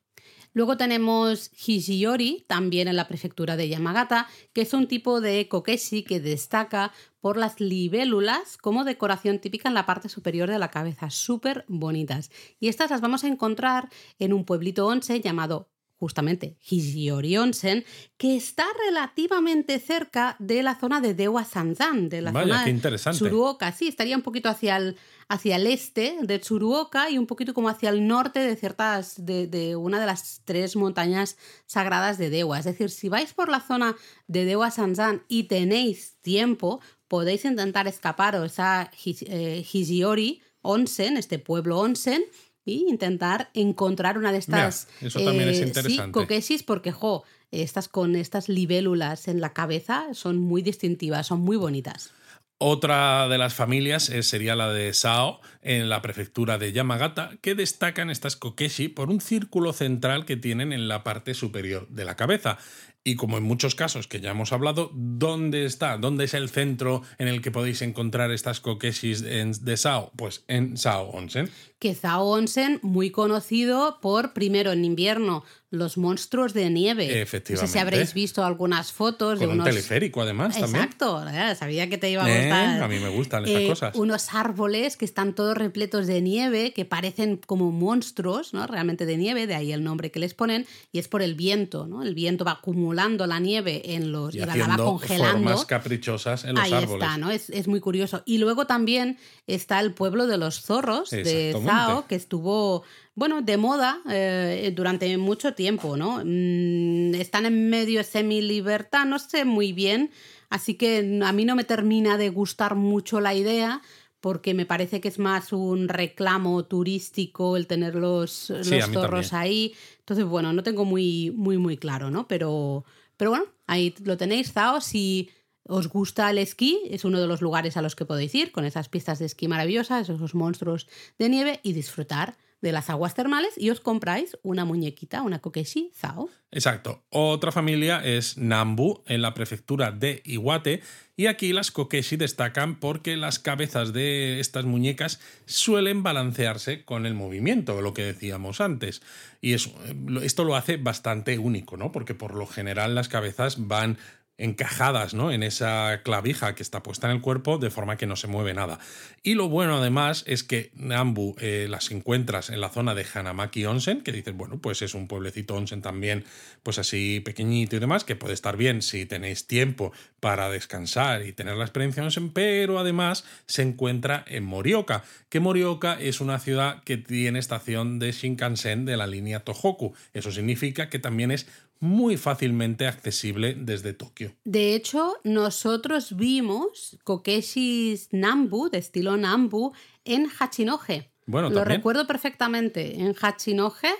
Luego tenemos Hijiyori, también en la prefectura de Yamagata, que es un tipo de kokeshi que destaca por las libélulas como decoración típica en la parte superior de la cabeza, súper bonitas. Y estas las vamos a encontrar en un pueblito once llamado justamente Hijiori Onsen, que está relativamente cerca de la zona de Dewa Sanzan, de la zona de Tsuruoka. Sí, estaría un poquito hacia el, hacia el este de Tsuruoka y un poquito como hacia el norte de ciertas de, de, una de las tres montañas sagradas de Dewa. Es decir, si vais por la zona de Dewa Sanzan y tenéis tiempo, podéis intentar escaparos a Hijiori eh, Onsen, este pueblo Onsen, y intentar encontrar una de estas eso también es eh, sí, porque jo, estas con estas libélulas en la cabeza son muy distintivas, son muy bonitas. Otra de las familias eh, sería la de Sao, en la prefectura de Yamagata, que destacan estas kokeshi por un círculo central que tienen en la parte superior de la cabeza. Y como en muchos casos que ya hemos hablado, ¿dónde está? ¿Dónde es el centro en el que podéis encontrar estas kokeshis de Sao? Pues en Sao Onsen. Que Sao Onsen, muy conocido por, primero en invierno, los monstruos de nieve. Efectivamente. No sé si habréis visto algunas fotos Con de unos... un teleférico, además, también. Exacto, sabía que te iba a eh, gustar. a mí me gustan estas eh, cosas. Unos árboles que están todos repletos de nieve, que parecen como monstruos, ¿no? Realmente de nieve, de ahí el nombre que les ponen, y es por el viento, ¿no? El viento va acumulando la nieve en los... Y, la va congelando. formas caprichosas en los ahí árboles. está, ¿no? Es, es, muy curioso. Y luego también está el pueblo de los zorros de Zao, que estuvo bueno, de moda eh, durante mucho tiempo, ¿no? Mm, están en medio semi-libertad, no sé muy bien, así que a mí no me termina de gustar mucho la idea porque me parece que es más un reclamo turístico el tener los, los zorros ahí. Entonces, bueno, no tengo muy, muy, muy claro, ¿no? Pero, pero bueno, ahí lo tenéis, Zao. Si os gusta el esquí, es uno de los lugares a los que podéis ir, con esas pistas de esquí maravillosas, esos monstruos de nieve y disfrutar de las aguas termales y os compráis una muñequita, una kokeshi Zao. Exacto. Otra familia es Nambu, en la prefectura de Iwate, y aquí las kokeshi destacan porque las cabezas de estas muñecas suelen balancearse con el movimiento, lo que decíamos antes. Y esto lo hace bastante único, ¿no? Porque por lo general las cabezas van encajadas ¿no? en esa clavija que está puesta en el cuerpo de forma que no se mueve nada. Y lo bueno además es que Nambu eh, las encuentras en la zona de Hanamaki Onsen, que dices, bueno, pues es un pueblecito onsen también, pues así pequeñito y demás, que puede estar bien si tenéis tiempo para descansar y tener la experiencia onsen, pero además se encuentra en Morioka, que Morioka es una ciudad que tiene estación de Shinkansen de la línea Tohoku. Eso significa que también es muy fácilmente accesible desde Tokio. De hecho, nosotros vimos Kokeshis Nambu, de estilo Nambu, en Hachinohe. Bueno, Lo recuerdo perfectamente. En Hachinohe,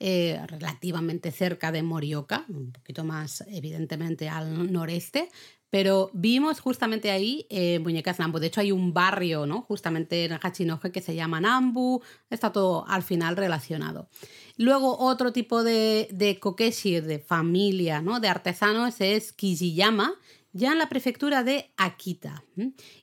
eh, relativamente cerca de Morioka, un poquito más evidentemente al noreste, pero vimos justamente ahí eh, muñecas Nambu. De hecho, hay un barrio, ¿no? Justamente en Hachinohe que se llama Nambu. Está todo al final relacionado. Luego, otro tipo de, de kokeshi, de familia, ¿no? De artesanos es Kijiyama, ya en la prefectura de Akita.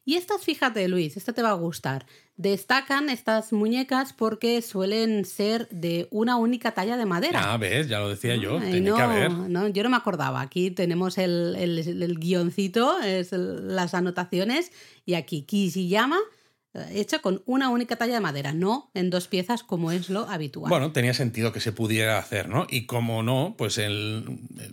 Y estas, fíjate, Luis, esto te va a gustar. Destacan estas muñecas porque suelen ser de una única talla de madera. Ah, ves, ya lo decía yo, tiene que haber. No, yo no me acordaba. Aquí tenemos el, el, guioncito, es las anotaciones, y aquí Kijiyama hecha con una única talla de madera, no en dos piezas como es lo habitual. Bueno, tenía sentido que se pudiera hacer, ¿no? Y como no, pues el,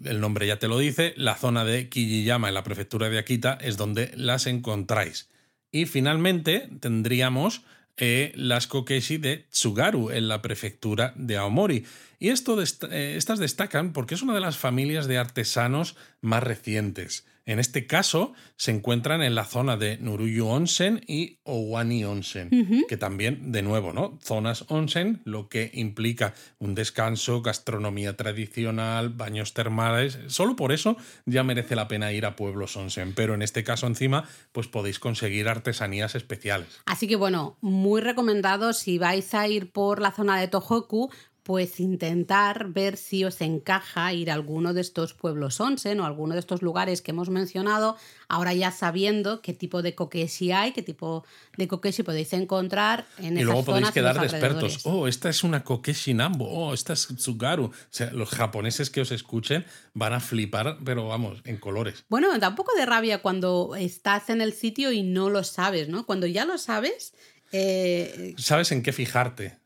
nombre ya te lo dice, la zona de Kijiyama en la prefectura de Akita es donde las encontráis. Y finalmente tendríamos eh, las kokeshi de Tsugaru en la prefectura de Aomori. Y esto eh, estas destacan porque es una de las familias de artesanos más recientes. En este caso, se encuentran en la zona de Nuruyu Onsen y Owani Onsen, que también, de nuevo, ¿no? Zonas onsen, lo que implica un descanso, gastronomía tradicional, baños termales. Solo por eso ya merece la pena ir a pueblos onsen. Pero en este caso, encima, pues podéis conseguir artesanías especiales. Así que, bueno, muy recomendado si vais a ir por la zona de Tohoku, pues intentar ver si os encaja ir a alguno de estos pueblos onsen o alguno de estos lugares que hemos mencionado, ahora ya sabiendo qué tipo de kokeshi hay, qué tipo de kokeshi podéis encontrar en Y luego podéis quedar de expertos. Oh, esta es una kokeshi Nambo. Oh, esta es Tsugaru. O sea, los japoneses que os escuchen van a flipar, pero vamos, en colores. Bueno, da un poco de rabia cuando estás en el sitio y no lo sabes, ¿no? Cuando ya lo sabes... Eh, sabes en qué fijarte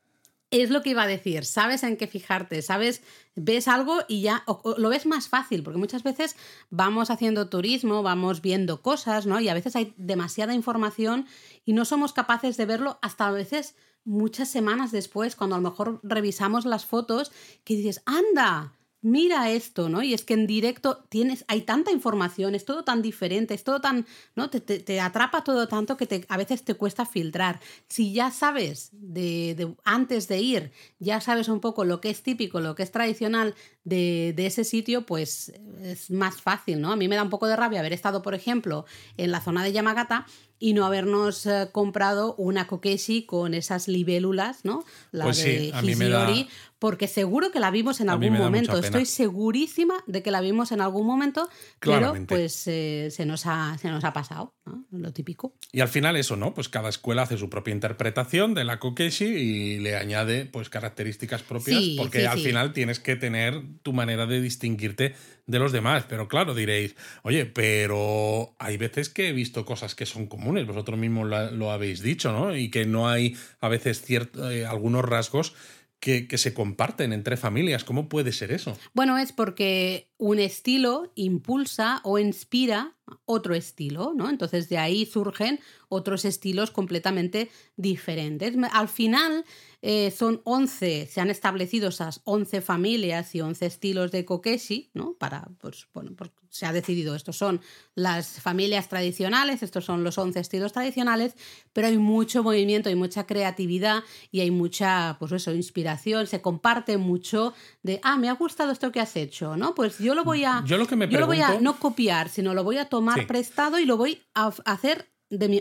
es lo que iba a decir, sabes en qué fijarte, sabes, ves algo y ya lo ves más fácil, porque muchas veces vamos haciendo turismo, vamos viendo cosas, ¿no? Y a veces hay demasiada información y no somos capaces de verlo hasta a veces muchas semanas después, cuando a lo mejor revisamos las fotos, que dices, anda, mira esto, ¿no? Y es que en directo tienes, hay tanta información, es todo tan diferente, es todo tan, ¿no? Te, atrapa todo tanto que te, a veces te cuesta filtrar. Si ya sabes de, antes de ir, ya sabes un poco lo que es típico, lo que es tradicional de, de, ese sitio, pues es más fácil, ¿no? A mí me da un poco de rabia haber estado, por ejemplo, en la zona de Yamagata y no habernos eh, comprado una kokeshi con esas libélulas, ¿no? La pues de sí, porque seguro que la vimos en algún momento. Estoy segurísima de que la vimos en algún momento, pero pues eh, se, nos ha, se nos ha pasado, ¿no? lo típico. Y al final eso, ¿no? Pues cada escuela hace su propia interpretación de la kokeshi y le añade pues características propias, porque al final tienes que tener tu manera de distinguirte de los demás. Pero claro, diréis, oye, pero hay veces que he visto cosas que son comunes, vosotros mismos lo habéis dicho, ¿no? Y que no hay a veces cierto, eh, algunos rasgos que, que, se comparten entre familias. ¿Cómo puede ser eso? Bueno, es porque un estilo impulsa o inspira otro estilo, ¿no? Entonces de ahí surgen otros estilos completamente diferentes. Al final eh, son 11, se han establecido esas 11 familias y 11 estilos de kokeshi, ¿no? Para, pues, bueno, pues se ha decidido, estos son las familias tradicionales, estos son los 11 estilos tradicionales, pero hay mucho movimiento, hay mucha creatividad y hay mucha, pues eso, inspiración, se comparte mucho de, ah, me ha gustado esto que has hecho, ¿no? Pues yo lo voy a... Yo lo que me lo voy a no copiar, sino lo voy a tomar prestado y lo voy a hacer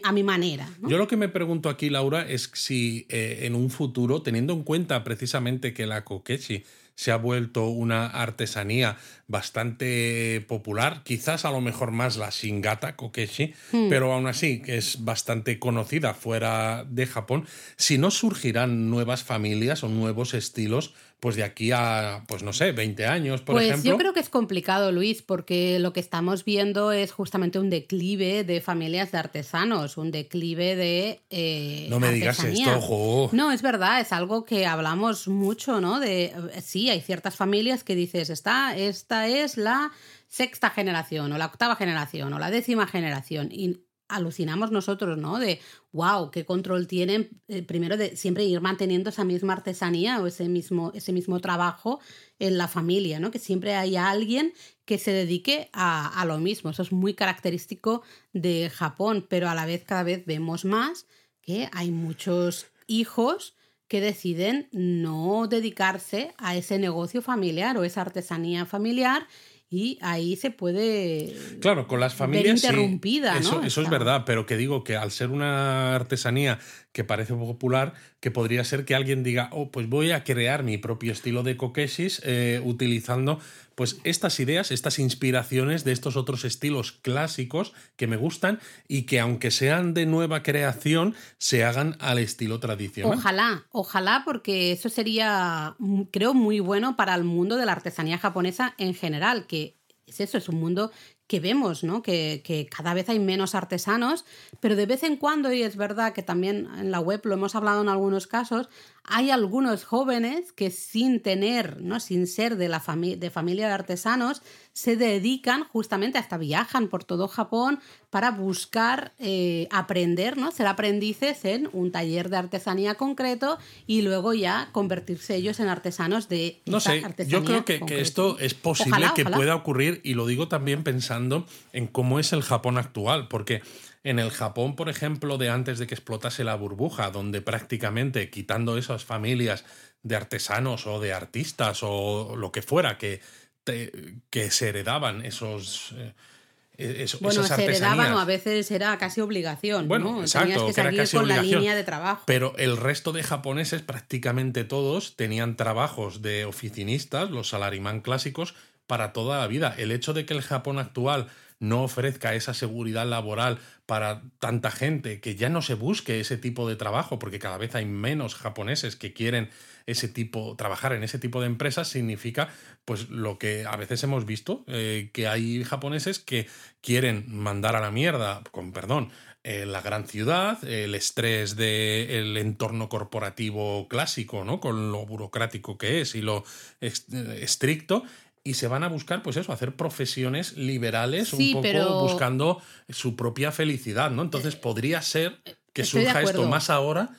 a mi manera. Yo lo que me pregunto aquí, Laura, es si eh, en un futuro, teniendo en cuenta precisamente que la kokeshi se ha vuelto una artesanía bastante popular, quizás a lo mejor más la Shingata Kokeshi, hmm. pero aún así que es bastante conocida fuera de Japón, si no surgirán nuevas familias o nuevos estilos pues de aquí a, pues no sé, 20 años, por pues ejemplo. yo creo que es complicado, Luis, porque lo que estamos viendo es justamente un declive de familias de artesanos, un declive de... Eh, no me digas esto, ojo. No, es verdad, es algo que hablamos mucho, ¿no? De, sí, hay ciertas familias que dices, esta, esta es la sexta generación o la octava generación o la décima generación. Y alucinamos nosotros, ¿no? De, wow, qué control tienen, eh, primero de siempre ir manteniendo esa misma artesanía o ese mismo, ese mismo trabajo en la familia, ¿no? Que siempre hay alguien que se dedique a, a lo mismo. Eso es muy característico de Japón, pero a la vez cada vez vemos más que hay muchos hijos que deciden no dedicarse a ese negocio familiar o esa artesanía familiar y ahí se puede claro con las familias ver interrumpida sí, eso, ¿no? eso es verdad pero que digo que al ser una artesanía que parece popular que podría ser que alguien diga oh pues voy a crear mi propio estilo de kokeshis eh, utilizando pues estas ideas, estas inspiraciones de estos otros estilos clásicos que me gustan y que aunque sean de nueva creación, se hagan al estilo tradicional. Ojalá, ojalá, porque eso sería, mm, creo, muy bueno para el mundo de la artesanía japonesa en general, que es eso, es un mundo que vemos, ¿no? Que, que, cada vez hay menos artesanos, pero de vez en cuando, y es verdad que también en la web lo hemos hablado en algunos casos, hay algunos jóvenes que sin tener, ¿no? sin ser de, la fami de familia de artesanos, se dedican justamente, hasta viajan por todo Japón para buscar eh, aprender, ¿no? ser aprendices en un taller de artesanía concreto y luego ya convertirse ellos en artesanos de... No sé, yo creo que, que, esto es posible ojalá, que ojalá. pueda ocurrir y lo digo también pensando en cómo es el Japón actual, porque en el Japón, por ejemplo, de antes de que explotase la burbuja, donde prácticamente quitando esas familias de artesanos o de artistas o lo que fuera que, te, que se heredaban esos... Eh, eso, bueno, se heredaban o a veces era casi obligación. Bueno, ¿no? exacto, Tenías que casi con obligación. la línea de trabajo. Pero el resto de japoneses, prácticamente todos, tenían trabajos de oficinistas, los salarimán clásicos, para toda la vida. El hecho de que el Japón actual no ofrezca esa seguridad laboral para tanta gente, que ya no se busque ese tipo de trabajo, porque cada vez hay menos japoneses que quieren ese tipo, trabajar en ese tipo de empresas, significa pues lo que a veces hemos visto, eh, que hay japoneses que quieren mandar a la mierda, con perdón, eh, la gran ciudad, el estrés del entorno corporativo clásico, ¿no? Con lo burocrático que es y lo estricto, y se van a buscar, pues eso, hacer profesiones liberales, Sí, un poco pero- buscando su propia felicidad, ¿no? Entonces podría ser que Estoy surja esto más ahora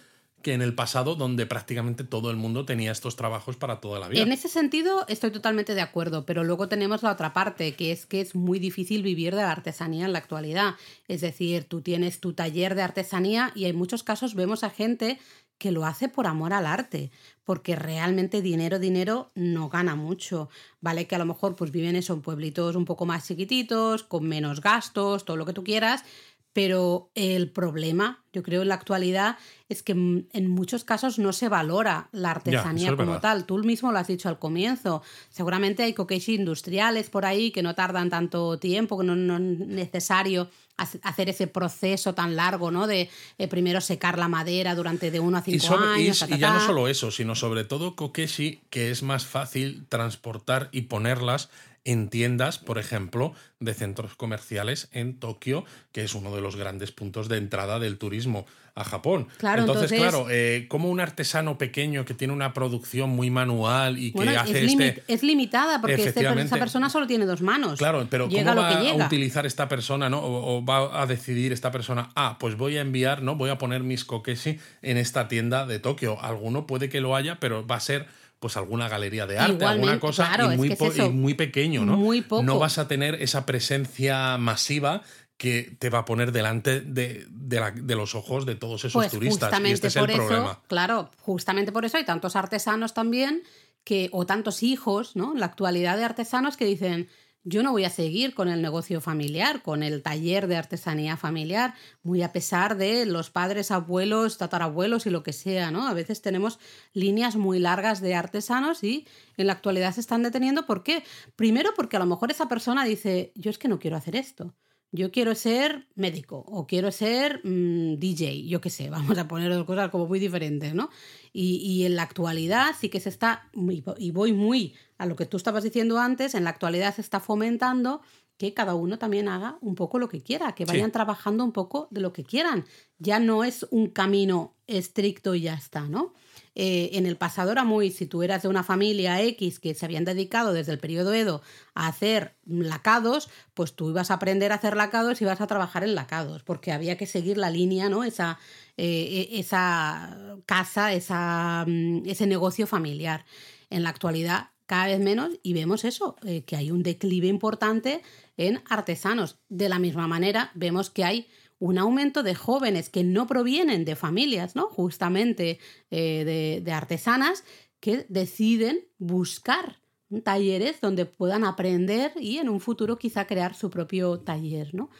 que en el pasado, donde prácticamente todo el mundo tenía estos trabajos para toda la vida. En ese sentido estoy totalmente de acuerdo, pero luego tenemos la otra parte, que es que es muy difícil vivir de la artesanía en la actualidad. Es decir, tú tienes tu taller de artesanía y en muchos casos vemos a gente que lo hace por amor al arte, porque realmente dinero, dinero no gana mucho. Vale que a lo mejor pues viven eso en pueblitos un poco más chiquititos, con menos gastos, todo lo que tú quieras, pero el problema, yo creo, en la actualidad es que mm, en muchos casos no se valora la artesanía es como verdad. tal. Tú mismo lo has dicho al comienzo. Seguramente hay kokeshi industriales por ahí que no tardan tanto tiempo, que no, no es necesario hace- hacer ese proceso tan largo, ¿no? De eh, primero secar la madera durante de uno a cinco Y, sobre- y- años. ta, ta, y ya no solo eso, sino sobre todo kokeshi, que es más fácil transportar y ponerlas en tiendas, por ejemplo, de centros comerciales en Tokio, que es uno de los grandes puntos de entrada del turismo a Japón. Claro, entonces, entonces- claro, eh, como un artesano pequeño que tiene una producción muy manual y que Bueno, hace es, este... es limitada porque este- esa persona solo tiene dos manos. Claro, pero llega ¿cómo lo va que llega. a utilizar esta persona, ¿no? O, o va a decidir esta persona, ah, pues voy a enviar, ¿no? Voy a poner mis kokeshi en esta tienda de Tokio. Alguno puede que lo haya, pero va a ser pues alguna galería de arte, Igualmente, alguna cosa claro, y, es muy que es y muy pequeño, ¿no? Muy poco. No vas a tener esa presencia masiva que te va a poner delante de, de la- de los ojos de todos esos Pues turistas. justamente Y este es por el eso, problema. claro, justamente por eso hay tantos artesanos también que, o tantos hijos, ¿no? La actualidad de artesanos que dicen, yo no voy a seguir con el negocio familiar, con el taller de artesanía familiar, muy a pesar de los padres, abuelos, tatarabuelos y lo que sea, ¿no? A veces tenemos líneas muy largas de artesanos y en la actualidad se están deteniendo. ¿Por qué? Primero porque a lo mejor esa persona dice, yo es que no quiero hacer esto. Yo quiero ser médico o quiero ser mm, DJ, yo qué sé, vamos a poner dos cosas como muy diferentes, ¿no? Y, en la actualidad sí que se está, y voy muy a lo que tú estabas diciendo antes, en la actualidad se está fomentando que cada uno también haga un poco lo que quiera, que vayan trabajando un poco de lo que quieran. Ya no es un camino estricto y ya está, ¿no? Eh, en el pasado era muy, si tú eras de una familia X que se habían dedicado desde el periodo Edo a hacer lacados, pues tú ibas a aprender a hacer lacados y ibas a trabajar en lacados, porque había que seguir la línea, ¿no? Esa, eh, e, esa casa, esa, mm, ese negocio familiar. En la actualidad cada vez menos y vemos eso, eh, que hay un declive importante en artesanos. De la misma manera, vemos que hay un aumento de jóvenes que no provienen de familias, ¿no? Justamente eh, de, artesanas, que deciden buscar talleres donde puedan aprender y en un futuro quizá crear su propio taller, ¿no?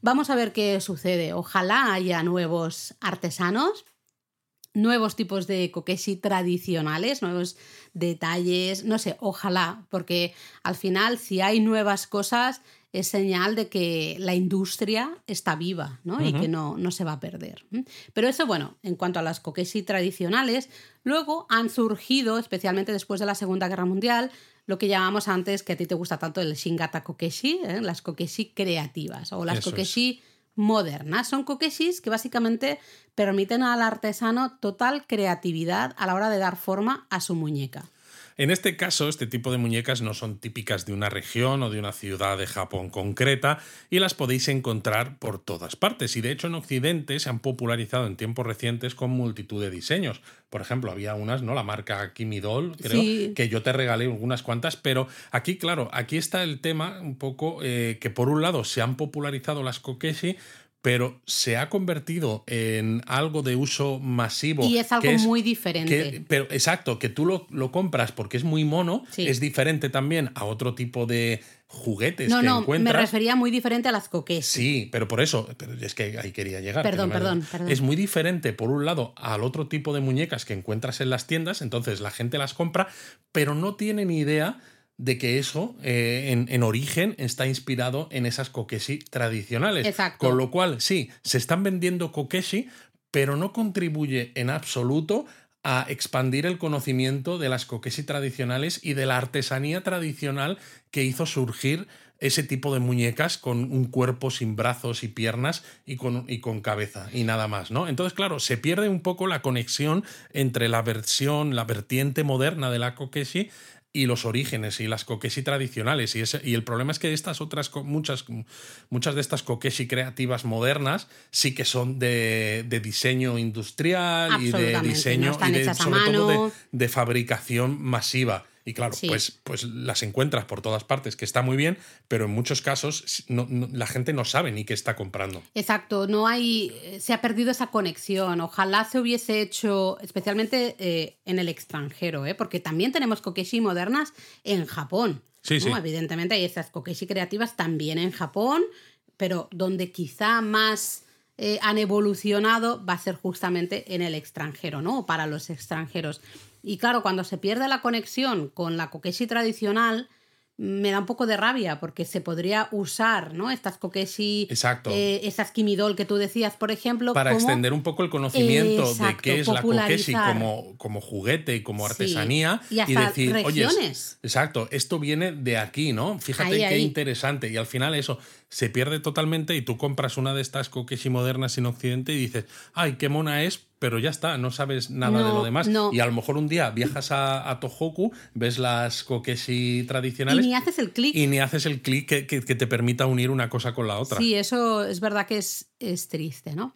Vamos a ver qué sucede. Ojalá haya nuevos artesanos, nuevos tipos de kokeshi tradicionales, nuevos detalles, no sé, ojalá, porque al final si hay nuevas cosas es señal de que la industria está viva ¿no? y que no, no, se va a perder. Pero eso, bueno, en cuanto a las kokeshi tradicionales, luego han surgido, especialmente después de la Segunda Guerra Mundial, lo que llamamos antes, que a ti te gusta tanto, el Shingata Kokeshi, ¿eh? las kokeshi creativas o las kokeshi modernas. Son kokeshis que básicamente permiten al artesano total creatividad a la hora de dar forma a su muñeca. En este caso, este tipo de muñecas no son típicas de una región o de una ciudad de Japón concreta y las podéis encontrar por todas partes. Y de hecho en Occidente se han popularizado en tiempos recientes con multitud de diseños. Por ejemplo, había unas, ¿no? La marca Kimidol, creo, que yo te regalé algunas cuantas, pero aquí, claro, aquí está el tema un poco eh, que por un lado se han popularizado las kokeshi, pero se ha convertido en algo de uso masivo. Y es algo muy diferente. pero exacto, que tú lo, compras porque es muy mono, es diferente también a otro tipo de juguetes no, que no, encuentras. me refería muy diferente a las coques. Sí, pero por eso, es que ahí quería llegar. Perdón, perdón, perdón. Es muy diferente, por un lado, al otro tipo de muñecas que encuentras en las tiendas, entonces la gente las compra, pero no tiene ni idea de que eso eh, en, origen está inspirado en esas kokeshi tradicionales. Exacto. Con lo cual, sí, se están vendiendo kokeshi, pero no contribuye en absoluto a expandir el conocimiento de las kokeshi tradicionales y de la artesanía tradicional que hizo surgir ese tipo de muñecas con un cuerpo sin brazos y piernas y con, y con cabeza y nada más, ¿no? Entonces, claro, se pierde un poco la conexión entre la versión, la vertiente moderna de la kokeshi y los orígenes y las kokeshi tradicionales. Y, ese, y el problema es que estas otras, muchas, muchas de estas kokeshi creativas modernas sí que son de, diseño industrial y de diseño y de, sobre todo de fabricación masiva. Y claro, pues, pues las encuentras por todas partes, que está muy bien, pero en muchos casos la gente no sabe ni qué está comprando. Exacto, no hay, eh, se ha perdido esa conexión. Ojalá se hubiese hecho, especialmente eh, en el extranjero, ¿eh? porque también tenemos kokeshi modernas en Japón. Sí, sí. Evidentemente hay esas kokeshi creativas también en Japón, pero donde quizá más han evolucionado va a ser justamente en el extranjero, ¿no? Para los extranjeros. Y claro, cuando se pierde la conexión con la kokeshi tradicional, me da un poco de rabia porque se podría usar, ¿no? Estas kokeshi, Exacto. Eh, esas kimidol que tú decías, por ejemplo. Para extender un poco el conocimiento de qué es la kokeshi como, como juguete y como artesanía. Y, decir, regiones. exacto, esto viene de aquí, ¿no? Fíjate qué interesante. Y al final eso se pierde totalmente y tú compras una de estas kokeshi modernas en Occidente y dices, ay, qué mona es, pero ya está, no sabes nada de lo demás. Y a lo mejor un día viajas a, Tohoku, ves las kokeshi tradicionales. Y ni haces el clic. Y ni haces el clic que, que, te permita unir una cosa con la otra. Sí, eso es verdad que es, es triste, ¿no?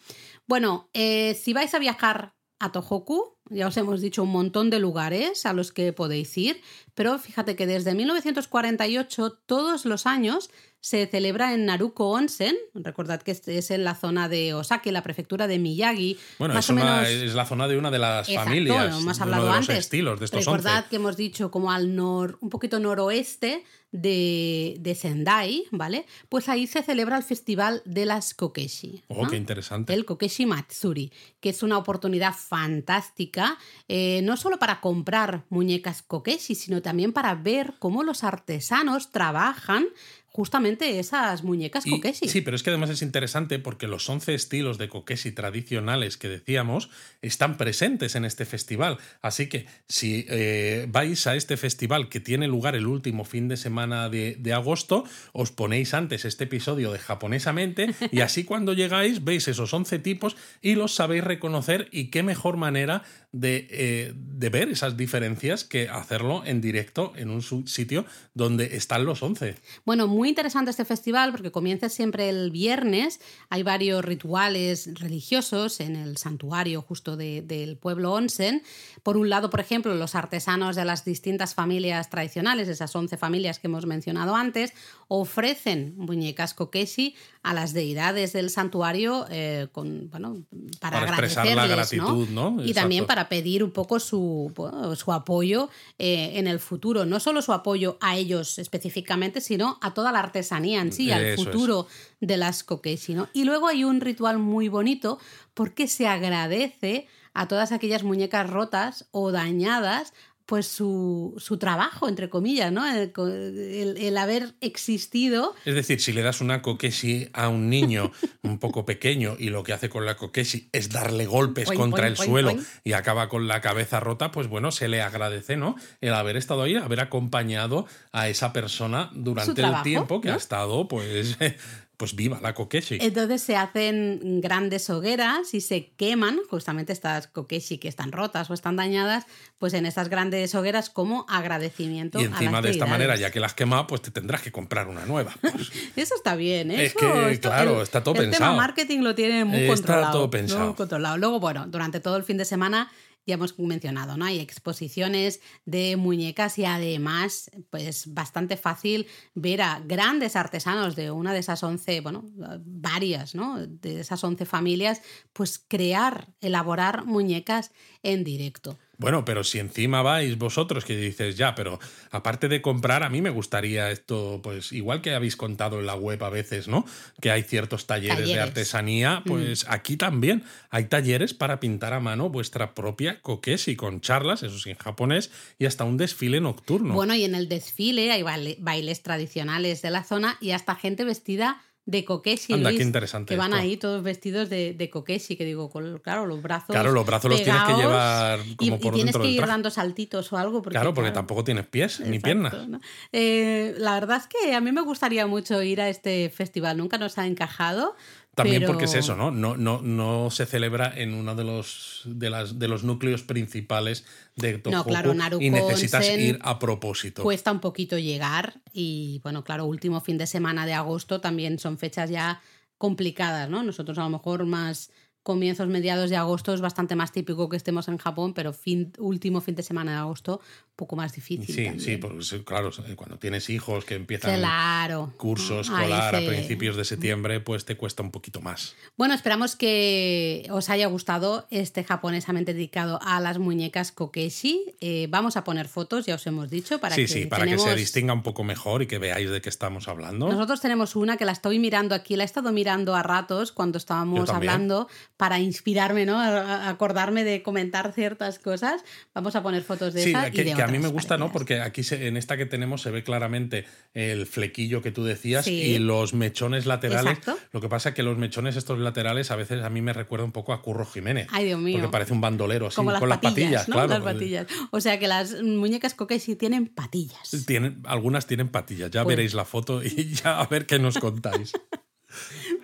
Bueno, eh, si vais a viajar a Tohoku, ya os hemos dicho un montón de lugares a los que podéis ir, pero fíjate que desde 1948 todos los años se celebra en Naruko Onsen. Recordad que este es en la zona de Osaka, la prefectura de Miyagi. Bueno, es, la zona de una de las familias. Hemos hablado de antes. estilos de estos Recordad que hemos dicho como al nor, un poquito noroeste de, de, Sendai, ¿vale? Pues ahí se celebra el festival de las Kokeshi. Oh, qué interesante. El Kokeshi Matsuri, que es una oportunidad fantástica, eh, no solo para comprar muñecas Kokeshi, sino también para ver cómo los artesanos trabajan justamente esas muñecas Y- kokeshi. Sí, pero es que además es interesante porque los 11 estilos de kokeshi tradicionales que decíamos están presentes en este festival. Así que si eh, vais a este festival que tiene lugar el último fin de semana de, de agosto, os ponéis antes este episodio de japonesamente y así cuando llegáis veis esos 11 tipos y los sabéis reconocer y qué mejor manera de, eh, de ver esas diferencias que hacerlo en directo en un sitio donde están los 11. Bueno, muy interesante este festival porque comienza siempre el viernes. Hay varios rituales religiosos en el santuario justo de- del pueblo Onsen. Por un lado, por ejemplo, los artesanos de las distintas familias tradicionales, esas 11 familias que hemos mencionado antes, ofrecen muñecas kokeshi a las deidades del santuario eh, con, bueno, para, Para expresar la gratitud, ¿no? Y también Exacto. Para pedir un poco su, su apoyo eh, en el futuro. No solo su apoyo a ellos específicamente, sino a toda la artesanía en sí, al es. futuro de las kokeshi. ¿no? Y luego hay un ritual muy bonito porque se agradece a todas aquellas muñecas rotas o dañadas pues su, su trabajo, entre comillas, ¿no? El, el- el haber existido Es decir, si le das una kokeshi a un niño un poco pequeño y lo que hace con la kokeshi es darle golpes contra el suelo y acaba con la cabeza rota, pues bueno, se le agradece, ¿no? El haber estado ahí, haber acompañado a esa persona durante el trabajo, tiempo que ¿no? ha estado, pues, pues viva la kokeshi. Entonces se hacen grandes hogueras y se queman justamente estas kokeshi que están rotas o están dañadas, pues en estas grandes hogueras como agradecimiento. Y a encima las de esta manera, ya que la has quemado, pues te tendrás que comprar una nueva. Pues, Eso está bien, ¿eh? Es que, esto- claro, el- está todo el pensado. tema marketing lo tiene muy Está controlado. todo pensado. muy controlado. Luego, bueno, durante todo el fin de semana ya hemos mencionado, ¿no? Hay exposiciones de muñecas y además, pues bastante fácil ver a grandes artesanos de una de esas 11, bueno, varias, ¿no? De esas 11 familias, pues crear, elaborar muñecas en directo. Bueno, pero si encima vais vosotros que dices, ya, pero aparte de comprar, a mí me gustaría esto, pues igual que habéis contado en la web a veces, ¿no? Que hay ciertos talleres, de artesanía, pues aquí también hay talleres para pintar a mano vuestra propia kokeshi con charlas, eso sí, en japonés, y hasta un desfile nocturno. Bueno, y en el desfile hay baile- bailes tradicionales de la zona y hasta gente vestida de kokeshi, Anda, qué Luis, interesante que van esto. ahí todos vestidos de, de kokeshi, que digo, con, claro, los brazos Claro, los brazos los tienes que llevar y, como y por tienes dentro que del ir dando saltitos o algo. Porque, claro, porque claro, tampoco tienes pies ni Exacto, piernas. ¿no? Eh, la verdad es que a mí me gustaría mucho ir a este festival, nunca nos ha encajado. También pero- porque es eso, ¿no? No, no, no se celebra en uno de los, de, las, de los núcleos principales de Tohoku claro, Naruko y necesitas Onsen ir a propósito. Cuesta un poquito llegar y bueno, claro, último fin de semana de agosto también son fechas ya complicadas, ¿no? Nosotros a lo mejor más comienzos, mediados de agosto es bastante más típico que estemos en Japón, pero fin, último fin de semana de agosto, poco más difícil. sí, también. sí, porque claro, cuando tienes hijos que empiezan Claro. curso escolar a principios de septiembre, pues te cuesta un poquito más. Bueno, esperamos que os haya gustado este japonesamente dedicado a las muñecas kokeshi. Eh, vamos a poner fotos, ya os hemos dicho, para sí, que sí, para que se distinga un poco mejor y que veáis de qué estamos hablando. Nosotros tenemos una que la estoy mirando aquí, la he estado mirando a ratos cuando estábamos hablando para inspirarme, ¿no? A, acordarme de comentar ciertas cosas. Vamos a poner fotos de Sí, esa que, y de que a mí me gusta, ¿no? Porque aquí se- en esta que tenemos se ve claramente el flequillo que tú decías Sí. y los mechones laterales. Exacto. Lo que pasa es que los mechones estos laterales a veces a mí me recuerda un poco a Curro Jiménez. Ay, Dios mío. Porque parece un bandolero así, Como las con patillas, las patillas, ¿no? claro. Las patillas. O sea que las muñecas kokeshi tienen patillas. Tienen, algunas tienen patillas, ya Pues- veréis la foto y ya a ver qué nos contáis.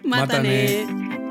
Mátane. Mátane.